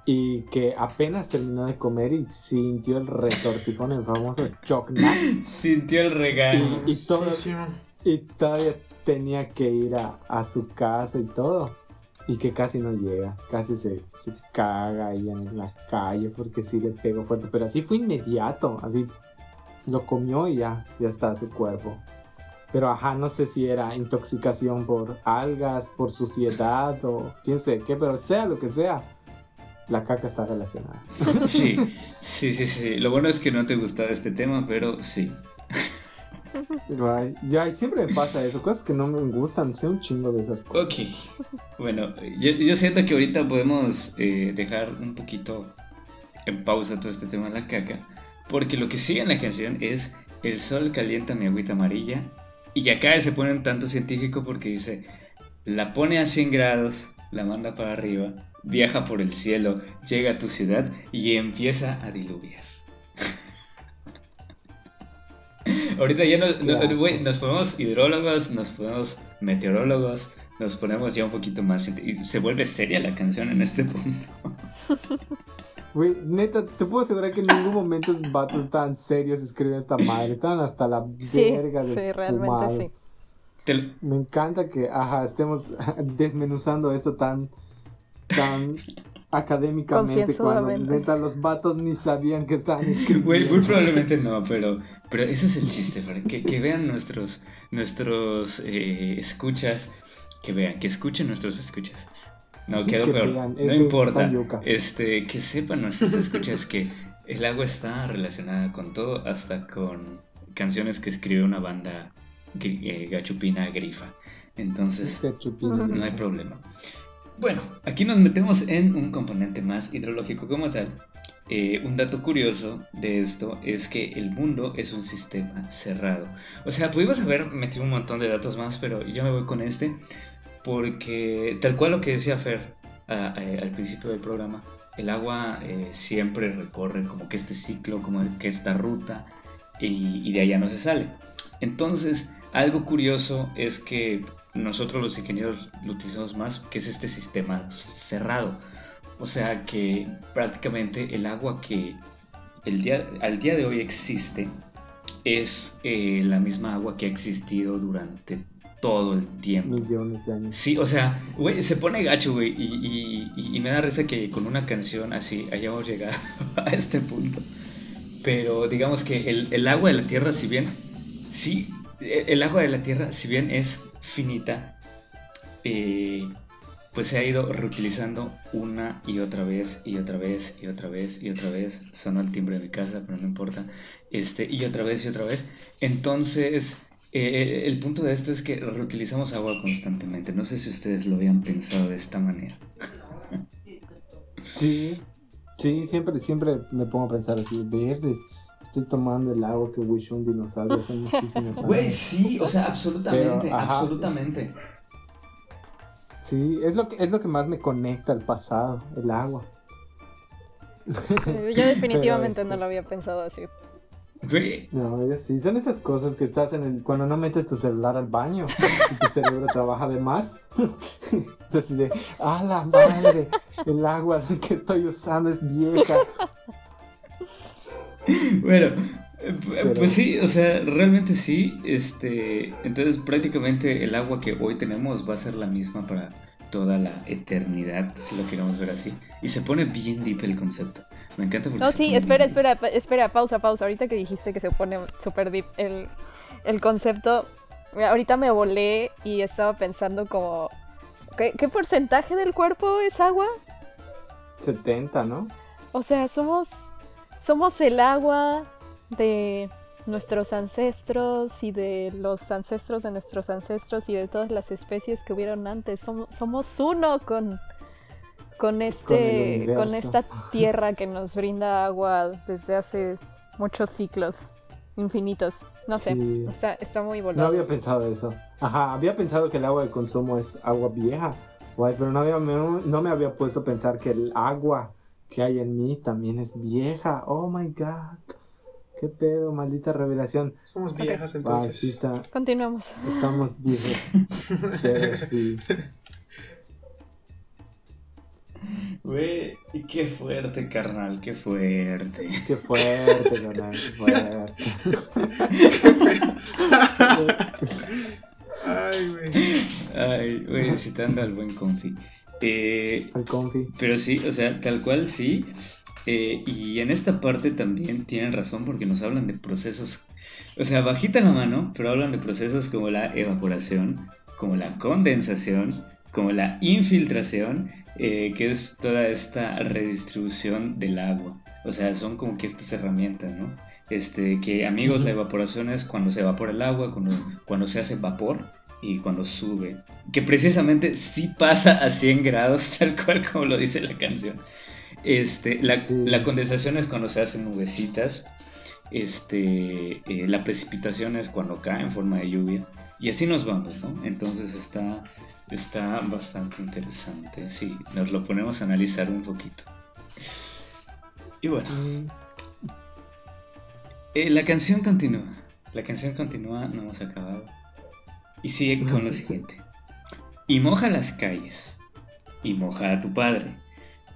y que apenas terminó de comer y sintió el retortijón, el famoso chocna. Sintió el regaño. Y, y, todavía tenía que ir a, su casa y todo. Y que casi no llega, casi se, se caga ahí en la calle porque sí le pegó fuerte. Pero así fue inmediato, así lo comió y ya, ya está su cuerpo. Pero ajá, no sé si era intoxicación por algas, por suciedad o quién sé qué, pero sea lo que sea, la caca está relacionada. Sí, sí, sí, sí. Lo bueno es que no te gustaba este tema, pero sí. Ya siempre me pasa eso, cosas que no me gustan, sé un chingo de esas cosas. Ok, bueno, yo, siento que ahorita podemos eh, dejar un poquito en pausa todo este tema de la caca, porque lo que sigue en la canción es El sol calienta mi agüita amarilla, y acá se pone un tanto científico porque dice, la pone a 100 grados, la manda para arriba, viaja por el cielo, llega a tu ciudad y empieza a diluviar. Ahorita ya nos, nos, ponemos hidrólogos, nos ponemos meteorólogos, nos ponemos ya un poquito más y se vuelve seria la canción en este punto. Güey, neta, te puedo asegurar que en ningún momento esos vatos estaban serios escribiendo esta madre, estaban hasta la verga de Sí, realmente sí. Me encanta que, ajá, estemos desmenuzando esto tan, tan académicamente cuando neta los vatos ni sabían que estaban escribiendo. Güey, muy probablemente no, pero, pero ese es el chiste, para que, que vean nuestros, nuestros eh, escuchas, que vean, que escuchen nuestros escuchas. No, quedó peor. no importa. Este, que sepan nuestros escuchas que el agua está relacionada con todo, hasta con canciones que escribe una banda eh, gachupina grifa. Entonces, no hay problema. Bueno, aquí nos metemos en un componente más hidrológico como tal. Eh, un dato curioso de esto es que el mundo es un sistema cerrado. O sea, pudimos haber metido un montón de datos más, pero yo me voy con este porque tal cual lo que decía Fer al principio del programa, el agua eh, siempre recorre como que este ciclo, como que esta ruta, y, y de allá no se sale. Entonces, algo curioso es que nosotros los ingenieros lo utilizamos más, que es este sistema cerrado. O sea que prácticamente el agua que el día, al día de hoy existe es eh, la misma agua que ha existido durante todo el tiempo. Millones de años. Sí, o sea, güey, se pone gacho, güey, y, y, y, me da risa que con una canción así hayamos llegado a este punto. Pero digamos que el, el agua de la Tierra, si bien, sí, el agua de la Tierra, si bien es finita, eh, pues se ha ido reutilizando una y otra vez y otra vez y otra vez y otra vez. Sonó el timbre de mi casa, pero no importa. Este, y otra vez y otra vez. Entonces, eh, el punto de esto es que reutilizamos agua constantemente. No sé si ustedes lo habían pensado de esta manera. Sí, sí, siempre, siempre me pongo a pensar así, verdes. Estoy tomando el agua que wishó un dinosaurio hace muchísimos años. Güey, sí, o sea, absolutamente, absolutamente. Sí, es lo, que, es lo que más me conecta al pasado, el agua. Yo definitivamente no este lo había pensado así. No, sí, son esas cosas que estás en el. Cuando no metes tu celular al baño y tu cerebro trabaja de más. es así de. ¡Ah, la madre! El agua que estoy usando es vieja. Bueno, pues sí, o sea, realmente sí. Este, entonces prácticamente el agua que hoy tenemos va a ser la misma para toda la eternidad, si lo queremos ver así. Y se pone bien deep el concepto. Me encanta porque No, sí, espera, espera, espera, pausa, pausa. Ahorita que dijiste que se pone súper deep el, el concepto, ahorita me volé y estaba pensando como, ¿qué, ¿qué porcentaje del cuerpo es agua? 70, ¿no? O sea, somos, somos el agua de nuestros ancestros y de los ancestros de nuestros ancestros y de todas las especies que hubieron antes. Somos, somos uno con, con, este, con, esta tierra que nos brinda agua desde hace muchos ciclos infinitos. No sé, está, está muy volado. No había pensado eso. Ajá, había pensado que el agua de consumo es agua vieja, guay, pero no, había, no me había puesto a pensar que el agua que hay en mí también es vieja. Oh my god. ¿Qué pedo? Maldita revelación. Somos viejas entonces. sí está. Continuamos. Estamos viejos. sí. Güey, qué fuerte, carnal, qué fuerte. Qué fuerte, carnal, qué fuerte. Ay, güey. Ay, güey, citando al buen confi. Eh, al confi. Pero sí, o sea, tal cual sí. Eh, y en esta parte también tienen razón porque nos hablan de procesos, o sea, bajita la mano, pero hablan de procesos como la evaporación, como la condensación, como la infiltración, eh, que es toda esta redistribución del agua. O sea, son como que estas herramientas, ¿no? Este, que amigos, la evaporación es cuando se evapora el agua, cuando, cuando se hace vapor y cuando sube. Que precisamente sí pasa a 100 grados, tal cual como lo dice la canción. Este, la, condensación es cuando se hacen nubecitas. Este, eh, la precipitación es cuando cae en forma de lluvia. Y así nos vamos, ¿no? Entonces está, está bastante interesante. Sí, nos lo ponemos a analizar un poquito. Y bueno. Mm. Eh, la canción continúa. La canción continúa, no hemos acabado. Y sigue con lo siguiente. Y moja las calles. Y moja a tu padre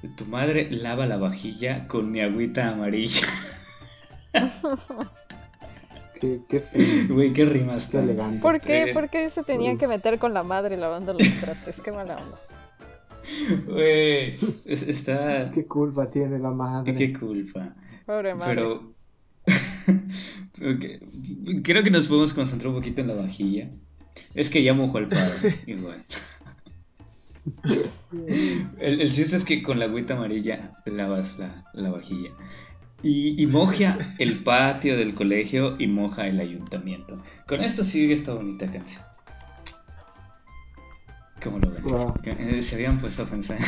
tu madre lava la vajilla con mi agüita amarilla. qué, qué Güey, qué rimas tan elegante. ¿Por qué? ¿Por qué se tenía que meter con la madre lavando los trastes? Qué mala onda. Güey, está. ¿Qué culpa tiene la madre? ¿Qué culpa? Pobre madre. Pero. Creo que nos podemos concentrar un poquito en la vajilla. Es que ya mojó el padre, igual el, el, chiste es que con la agüita amarilla lavas la, la vajilla. Y, y, moja el patio del colegio y moja el ayuntamiento. Con esto sigue esta bonita canción. ¿Cómo lo ven? Eh, se habían puesto a pensar.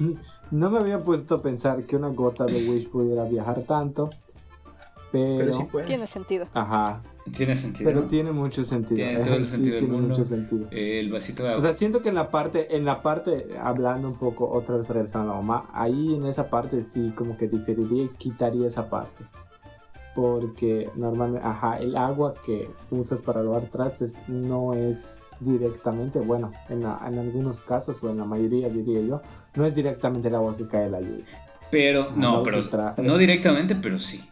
no me había puesto a pensar que una gota de Wish pudiera viajar tanto. Pero, Tiene sentido. Ajá. Tiene sentido. Pero tiene mucho sentido. Tiene todo el sentido tiene mucho sentido. el vasito de agua. O sea, siento que en la parte, en la parte, hablando un poco, otra vez regresando a mamá, ahí en esa parte sí como que diferiría y quitaría esa parte. Porque normalmente, ajá, el agua que usas para lavar trastes no es directamente, bueno, en, en algunos casos o en la mayoría diría yo, no es directamente el agua que cae de la lluvia. Pero, no, pero, no directamente, pero sí.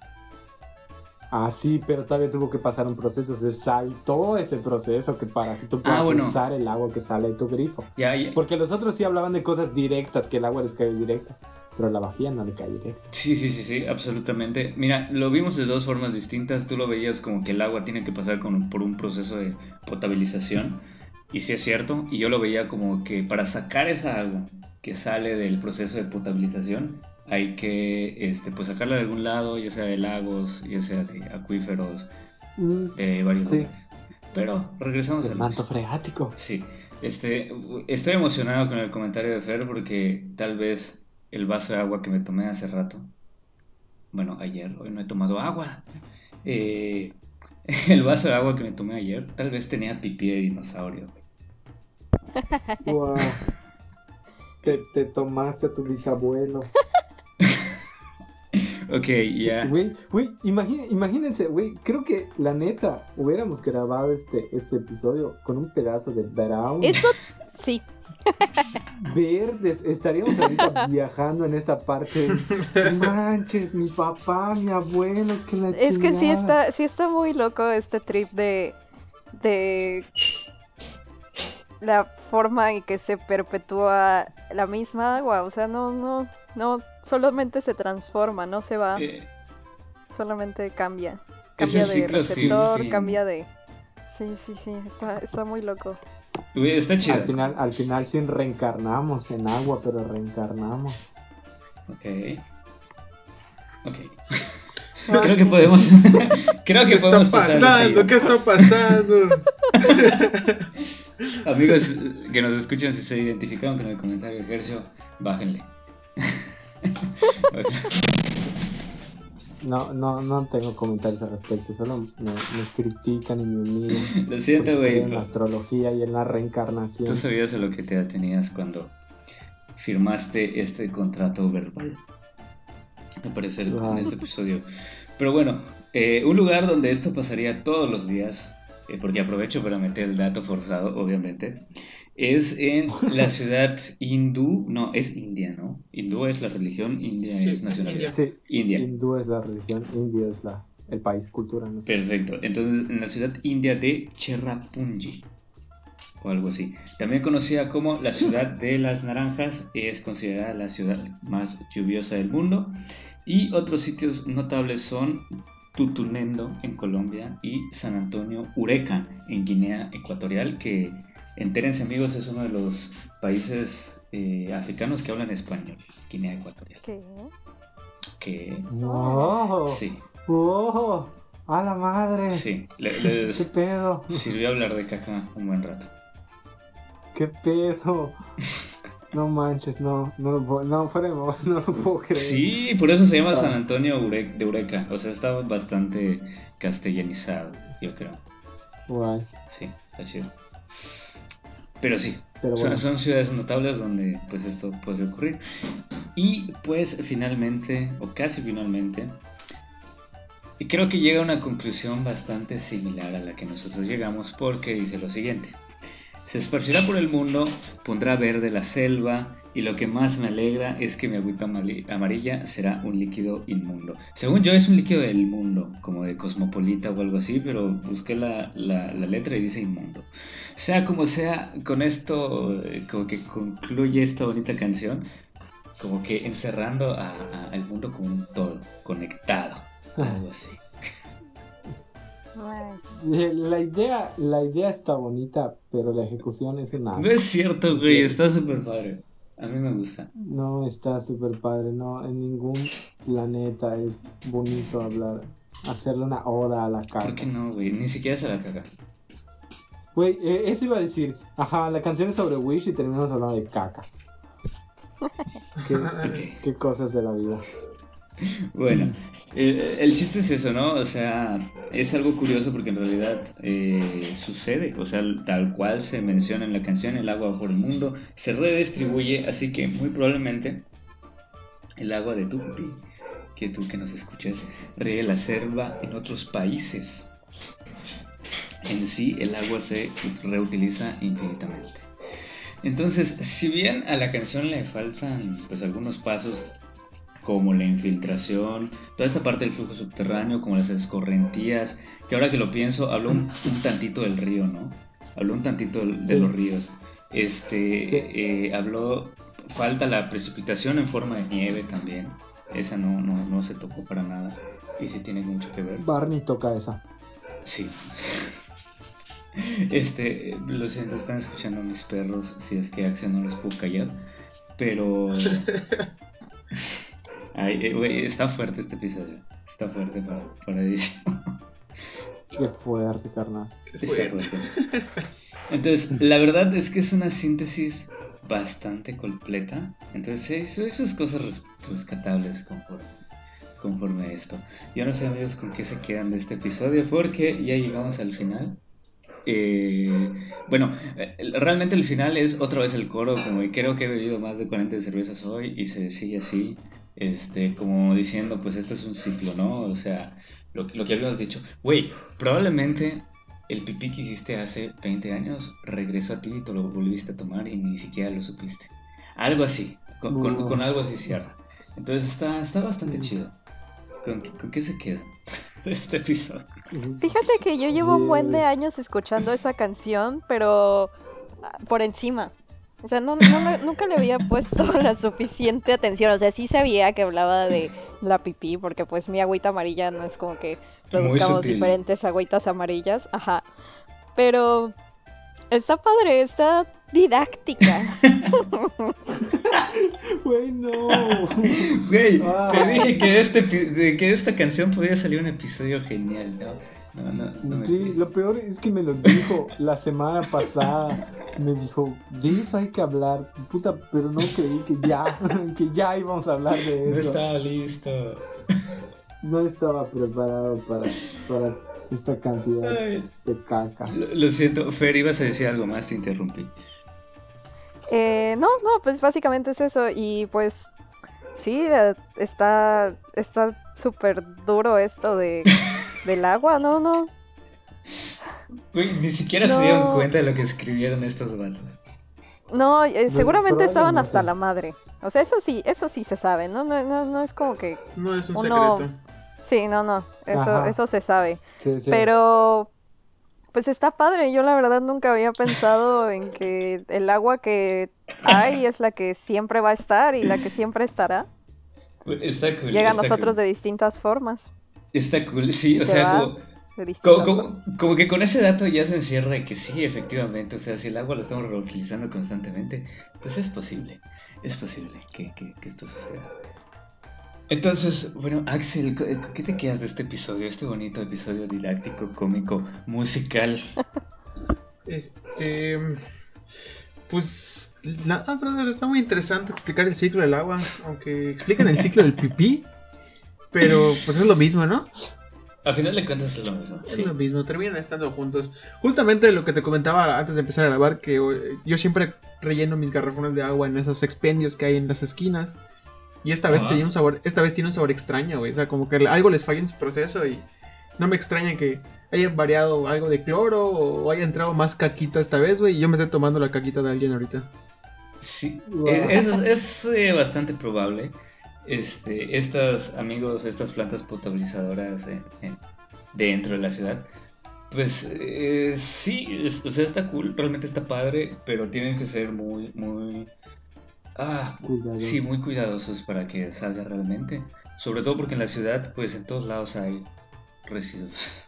Ah, sí, pero todavía tuvo que pasar un proceso. Se saltó ese proceso que para que tú puedas Ah, bueno. usar el agua que sale de tu grifo. Ya, ya. Porque los otros sí hablaban de cosas directas, que el agua les cae directa. Pero la vajilla no le cae directa. Sí, sí, sí, sí, absolutamente. Mira, lo vimos de dos formas distintas. Tú lo veías como que el agua tiene que pasar con- por un proceso de potabilización. Y sí es cierto. Y yo lo veía como que para sacar esa agua que sale del proceso de potabilización, hay que este, pues sacarla de algún lado, ya sea de lagos, ya sea de acuíferos, Mm, de varios Sí. lugares. Pero regresamos el al manto freático. Sí, este, estoy emocionado con el comentario de Fer porque tal vez el vaso de agua que me tomé hace rato, bueno, ayer, hoy no he tomado agua, eh, el vaso de agua que me tomé ayer tal vez tenía pipí de dinosaurio. Wow. Te, te tomaste a tu bisabuelo. Ok, ya. Güey, güey, imagín- imagínense, güey, creo que la neta hubiéramos grabado este, este episodio con un pedazo de brown Eso sí. verdes. Estaríamos ahorita viajando en esta parte. Manches, mi papá, mi abuelo, que la Es que sí está, sí está muy loco este trip de. de la forma en que se perpetúa la misma agua. O sea, no, no, no, solamente se transforma, no se va, Eh, solamente cambia. Cambia de receptor, cambia de. Sí, sí, sí, está, está muy loco. está chido. Al final, al final sí reencarnamos en agua, pero reencarnamos. Ok. Ok. Ah, Creo que podemos. Creo ¿Qué que está podemos pasar al pasando? ¿Qué está pasando? Amigos que nos escuchan, si se identificaron con el comentario de Gercio, bájenle. No, no, no tengo comentarios al respecto, solo me, me critican y me humillan. Lo siento, güey. En la pero astrología y en la reencarnación. Tú sabías a lo que te atenías cuando firmaste este contrato verbal. Al parecer en Claro. este episodio. Pero bueno, eh, un lugar donde esto pasaría todos los días, eh, porque aprovecho para meter el dato forzado, obviamente, es en la ciudad hindú. No, es India, ¿no? Hindú es la religión, India Sí, es nacionalidad. Sí, India. hindú es la religión, indio es la, el país, cultura, no sé. Perfecto. Entonces, en la ciudad india de Cherrapunji. O algo así. También conocida como la ciudad de las naranjas, es considerada la ciudad más lluviosa del mundo. Y otros sitios notables son Tutunendo en Colombia y San Antonio Ureca en Guinea Ecuatorial, que entérense amigos, es uno de los países eh, africanos que hablan español. Guinea Ecuatorial. ¿Qué? Que ¡Oh! sí, ¡Oh! ¡A la madre! sí. le- ¿Qué les pedo? sirvió hablar de caca un buen rato. ¿Qué pedo? No manches, no, no lo puedo, no, fuera de mamás, no lo puedo creer. Sí, por eso se llama San Ah. Antonio Ure- de Ureca. O sea, está bastante castellanizado, yo creo. Guay. Sí, está chido. Pero sí, Pero son, bueno, son ciudades notables donde pues esto podría ocurrir. Y pues finalmente, o casi finalmente, y creo que llega a una conclusión bastante similar a la que nosotros llegamos porque dice lo siguiente. Se esparcirá por el mundo, pondrá verde la selva y lo que más me alegra es que mi agüita amarilla será un líquido inmundo. Según yo es un líquido del mundo, como de cosmopolita o algo así, pero busqué la, la- la letra y dice inmundo. Sea como sea, con esto eh, como que concluye esta bonita canción, como que encerrando a- a- al mundo como un todo, conectado, algo así. Nice. eh, la idea, la idea está bonita, pero la ejecución es una... No es cierto, güey, está súper padre. A mí me gusta. No está súper padre, no, en ningún planeta es bonito hablar, hacerle una oda a la ¿Por caca. qué no, güey? Ni siquiera se la caga. Güey, eh, eso iba a decir, ajá, la canción es sobre Wish y terminamos hablando de caca. ¿Qué, Ok. qué cosas de la vida. Bueno, el, chiste es eso, ¿no? O sea, es algo curioso porque en realidad eh, sucede, o sea, tal cual se menciona en la canción, el agua por el mundo se redistribuye, así que muy probablemente el agua de tu pipí, que tú que nos escuchas, riegue la selva en otros países. En sí, el agua se reutiliza infinitamente. Entonces, si bien a la canción le faltan pues algunos pasos como la infiltración, toda esta parte del flujo subterráneo, como las escorrentías, que ahora que lo pienso, habló un, tantito del río, ¿no? Habló un tantito de, los ríos. Este, eh, habló, falta la precipitación en forma de nieve también, esa no, no, no se tocó para nada, y sí tiene mucho que ver. Barney toca esa. Sí. Este, lo siento, están escuchando a mis perros, si es que Axel no les puedo callar, pero... Ay, eh, está fuerte este episodio. Está fuerte para, para Qué fuerte, carnal. Qué fuerte. Entonces, la verdad es que es una síntesis bastante completa. Entonces, hay sus cosas rescatables conforme, conforme a esto. Yo no sé, amigos, con qué se quedan de este episodio, porque ya llegamos al final. Eh, bueno, eh, realmente el final es otra vez el coro, como creo que he bebido más de 40 cervezas hoy y se sigue así este, como diciendo, pues esto es un ciclo, ¿no? O sea, lo, lo que habíamos dicho, güey, probablemente el pipí que hiciste hace 20 años regresó a ti y tú lo volviste a tomar y ni siquiera lo supiste. Algo así, con, con, algo así cierra. Entonces está, está bastante chido. ¿Con, ¿Con, qué se queda este episodio? Fíjate que yo llevo un buen de años escuchando esa canción, pero ah, por encima. O sea, no, nunca le había puesto la suficiente atención. O sea, sí sabía que hablaba de la pipí, porque pues mi agüita amarilla no es como que produzcamos diferentes agüitas amarillas. Ajá. Pero está padre, está didáctica. Güey, no. Güey, ah. te dije que, este, de que esta canción podía salir un episodio genial, ¿no? Sí, lo peor es que me lo dijo la semana pasada. Me dijo, de eso hay que hablar. Puta, pero no creí que ya, que ya íbamos a hablar de eso. No estaba listo. No estaba preparado para, para esta cantidad de caca. Lo, siento, Fer, ibas a decir algo más, te interrumpí. Eh, no, no, pues básicamente es eso. Y pues sí, eh, está súper duro esto de del agua, no, no. ni siquiera se dieron cuenta de lo que escribieron estos vatos. No, eh, seguramente estaban hasta la madre. O sea, eso sí, eso sí se sabe, ¿no? No, no, no es como que. No es un secreto. Sí, no, no. Eso, eso se sabe. Pero. Pues está padre. Yo la verdad nunca había pensado en que el agua que hay es la que siempre va a estar y la que siempre estará. Está Llega a nosotros de distintas formas. Está cool, sí, o sea, como, que con ese dato ya se encierra que sí, efectivamente, o sea, si el agua lo estamos reutilizando constantemente, pues es posible, es posible que, esto suceda. Entonces, bueno, Axel, ¿qué te quedas de este episodio, este bonito episodio didáctico, cómico, musical? Este... Pues nada, brother, está muy interesante explicar el ciclo del agua, aunque explican el ciclo del pipí. Pero pues es lo mismo, ¿no? Al final de cuentas es lo mismo. Es lo mismo, terminan estando juntos. Justamente lo que te comentaba antes de empezar a grabar, que eh, yo siempre relleno mis garrafones de agua en esos expendios que hay en las esquinas. Y esta vez tiene un sabor, esta vez tiene un sabor extraño, güey. O sea, como que algo les falla en su proceso y no me extraña que hayan variado algo de cloro o haya entrado más caquita esta vez, güey. Y yo me estoy tomando la caquita de alguien ahorita. Sí, es, es, eh, bastante probable este, estas amigos, estas plantas potabilizadoras dentro de la ciudad, pues eh, sí, o sea, está cool, realmente está padre, pero tienen que ser muy, muy... Ah, sí, muy cuidadosos para que salga realmente. Sobre todo porque en la ciudad, pues en todos lados hay residuos.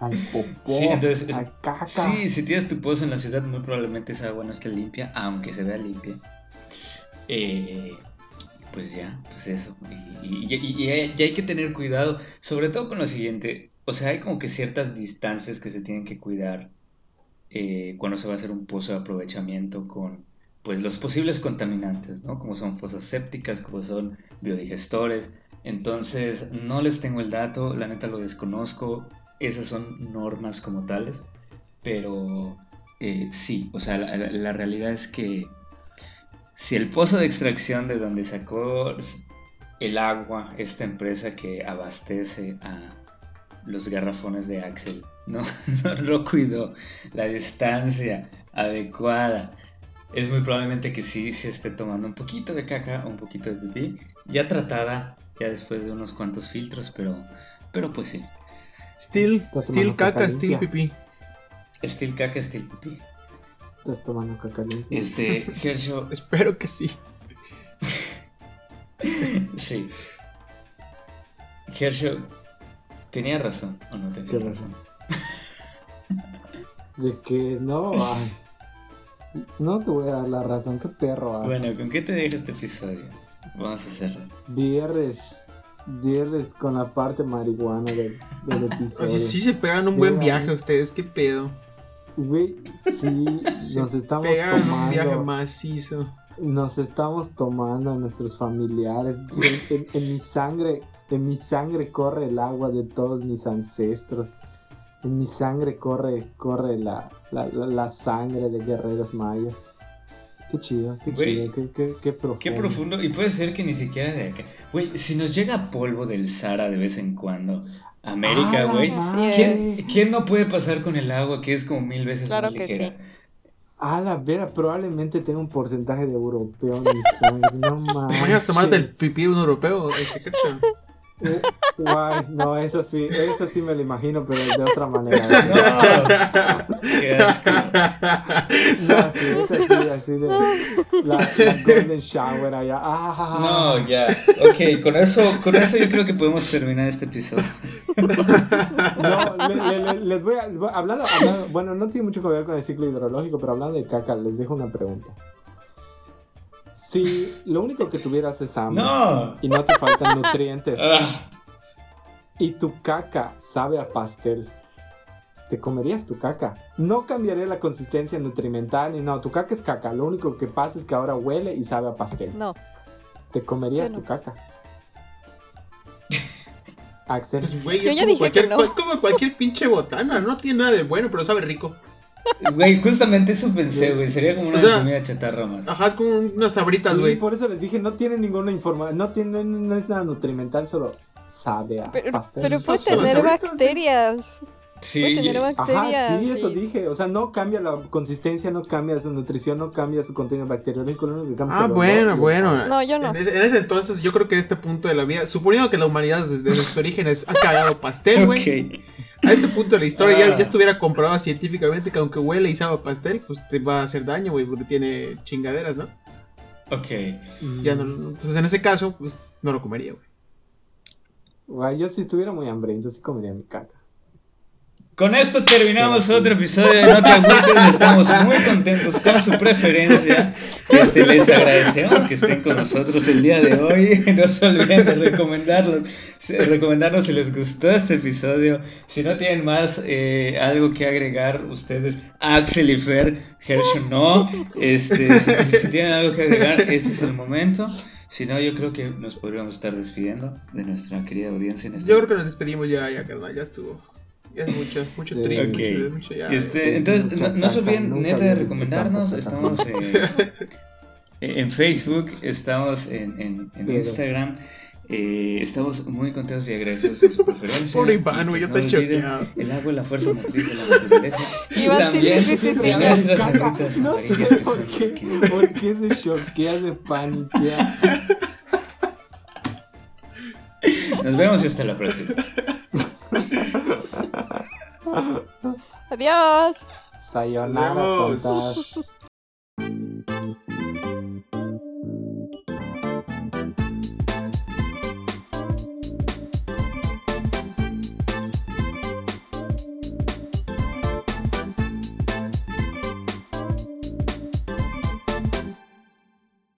Hay popó, sí, entonces, caca. Sí, si tienes tu pozo en la ciudad, muy probablemente esa agua no esté limpia, aunque se vea limpia. Eh, pues ya, pues eso. Y, hay, que tener cuidado, sobre todo con lo siguiente. O sea, hay como que ciertas distancias que se tienen que cuidar eh, cuando se va a hacer un pozo de aprovechamiento con pues los posibles contaminantes, ¿no? Como son fosas sépticas, como son biodigestores. Entonces, no les tengo el dato, la neta lo desconozco. Esas son normas como tales. Pero eh, sí, o sea, la realidad es que si el pozo de extracción de donde sacó el agua esta empresa que abastece a los garrafones de Axel no, no lo cuidó, la distancia adecuada, es muy probablemente que sí se esté tomando un poquito de caca o un poquito de pipí ya tratada, ya después de unos cuantos filtros, pero, pero pues sí. Still, still caca, caca still pipí. Still caca, still pipí. Estás tomando caca limpia. Este, Gersho, Espero que sí. sí. Gersho, ¿tenía razón o no tenía ¿Qué razón? De que no, ay. No te voy a dar la razón, qué perro vas. Bueno, ¿con qué te deja este episodio? Vamos a hacerlo. Viernes. Viernes con la parte marihuana del, del episodio. Oye, sí se pegan un buen viaje ustedes, qué pedo. Güey, sí, nos estamos Pegan un viaje tomando. macizo. Nos estamos tomando a nuestros familiares. En, en- en mi sangre, en mi sangre corre el agua de todos mis ancestros. En mi sangre corre, corre la, la, la- la sangre de guerreros mayas. Qué chido, qué Güey, chido, qué, qué, qué profundo. Qué profundo, y puede ser que ni siquiera de acá. Güey, si nos llega polvo del Sahara de vez en cuando, América, Ah, güey. ¿Quién, no puede pasar con el agua que es como mil veces Claro más que ligera? A la vera, probablemente tenga un porcentaje de europeo en mi sangre. No mames. Mañana tomarte el pipí de un europeo, este guay, no, eso sí, eso sí me lo imagino, pero de otra manera. No, qué asco. No, sí, es así, así de la, la golden shower allá. Ah, No, ya. Ok, con eso, con eso yo creo que podemos terminar este episodio. No, le- le- le- les voy a, hablando, hablando- bueno, no tiene mucho que ver con el ciclo hidrológico, pero hablando de caca, les dejo una pregunta. Si lo único que tuvieras es hambre No. y no te faltan nutrientes Ah, y tu caca sabe a pastel, ¿te comerías tu caca? No cambiaría la consistencia nutrimental ni no, tu caca es caca, lo único que pasa es que ahora huele y sabe a pastel. No. ¿Te comerías Bueno. tu caca? Axel. Pues, güey, Yo es ya como dije cualquier, que no. cual- como cualquier pinche botana. No tiene nada de bueno, pero sabe rico. Güey, justamente eso pensé, güey. Sería como una O sea- comida chatarra más. Ajá, es como unas sabritas, Sí, güey. por eso les dije, no tiene ninguna información, no tiene, no es nada nutrimental, solo sabe a Pero, pastel. pero puede tener sabritas, bacterias. Sí, Puede tener bacterias. Ajá, sí, eso dije. O sea, no cambia la consistencia, no cambia su nutrición, no cambia su contenido bacteriológico. Lo único que cambia es Ah, olor bueno, bueno. No, yo no. En ese, en ese entonces, yo creo que en este punto de la vida, suponiendo que la humanidad desde, sus orígenes ha cagado pastel, güey. A este punto de la historia ya, Ah. ya estuviera comprobado científicamente que aunque huele y sabe a pastel, pues te va a hacer daño, güey, porque tiene chingaderas, ¿no? Ok. Ya no, entonces en ese caso, pues no lo comería, güey. Güey, yo si estuviera muy hambriento, sí comería mi caca. Con esto terminamos otro episodio de No te agüites. Estamos muy contentos con su preferencia. Este, les agradecemos que estén con nosotros el día de hoy. No se olviden de recomendarlos, recomendarnos si les gustó este episodio. Si no tienen más eh, algo que agregar, ustedes, Axel y Fer, Hershey no. Este, si, si tienen algo que agregar, este es el momento. Si no, yo creo que nos podríamos estar despidiendo de nuestra querida audiencia en este Yo creo que nos despedimos ya, ya, carnal, ya estuvo. Es mucho, mucho Sí. trigo, Ok. mucho, mucho ya. Este, sí, entonces, mucha no, no se olviden neta de recomendarnos. Estamos eh, en Facebook, estamos en, en- en Sí, Instagram. eh, estamos muy contentos y agradecidos por su preferencia. Pobre Y, Iván, güey, pues, ya no choqueado. El agua es la fuerza motriz de la naturaleza. Iván, también sí, sí, sí, sí. nuestras Caca. No sé por qué, por qué se choquea, se paniquea. Nos vemos y hasta la próxima. Adiós. Sayonara, tontas.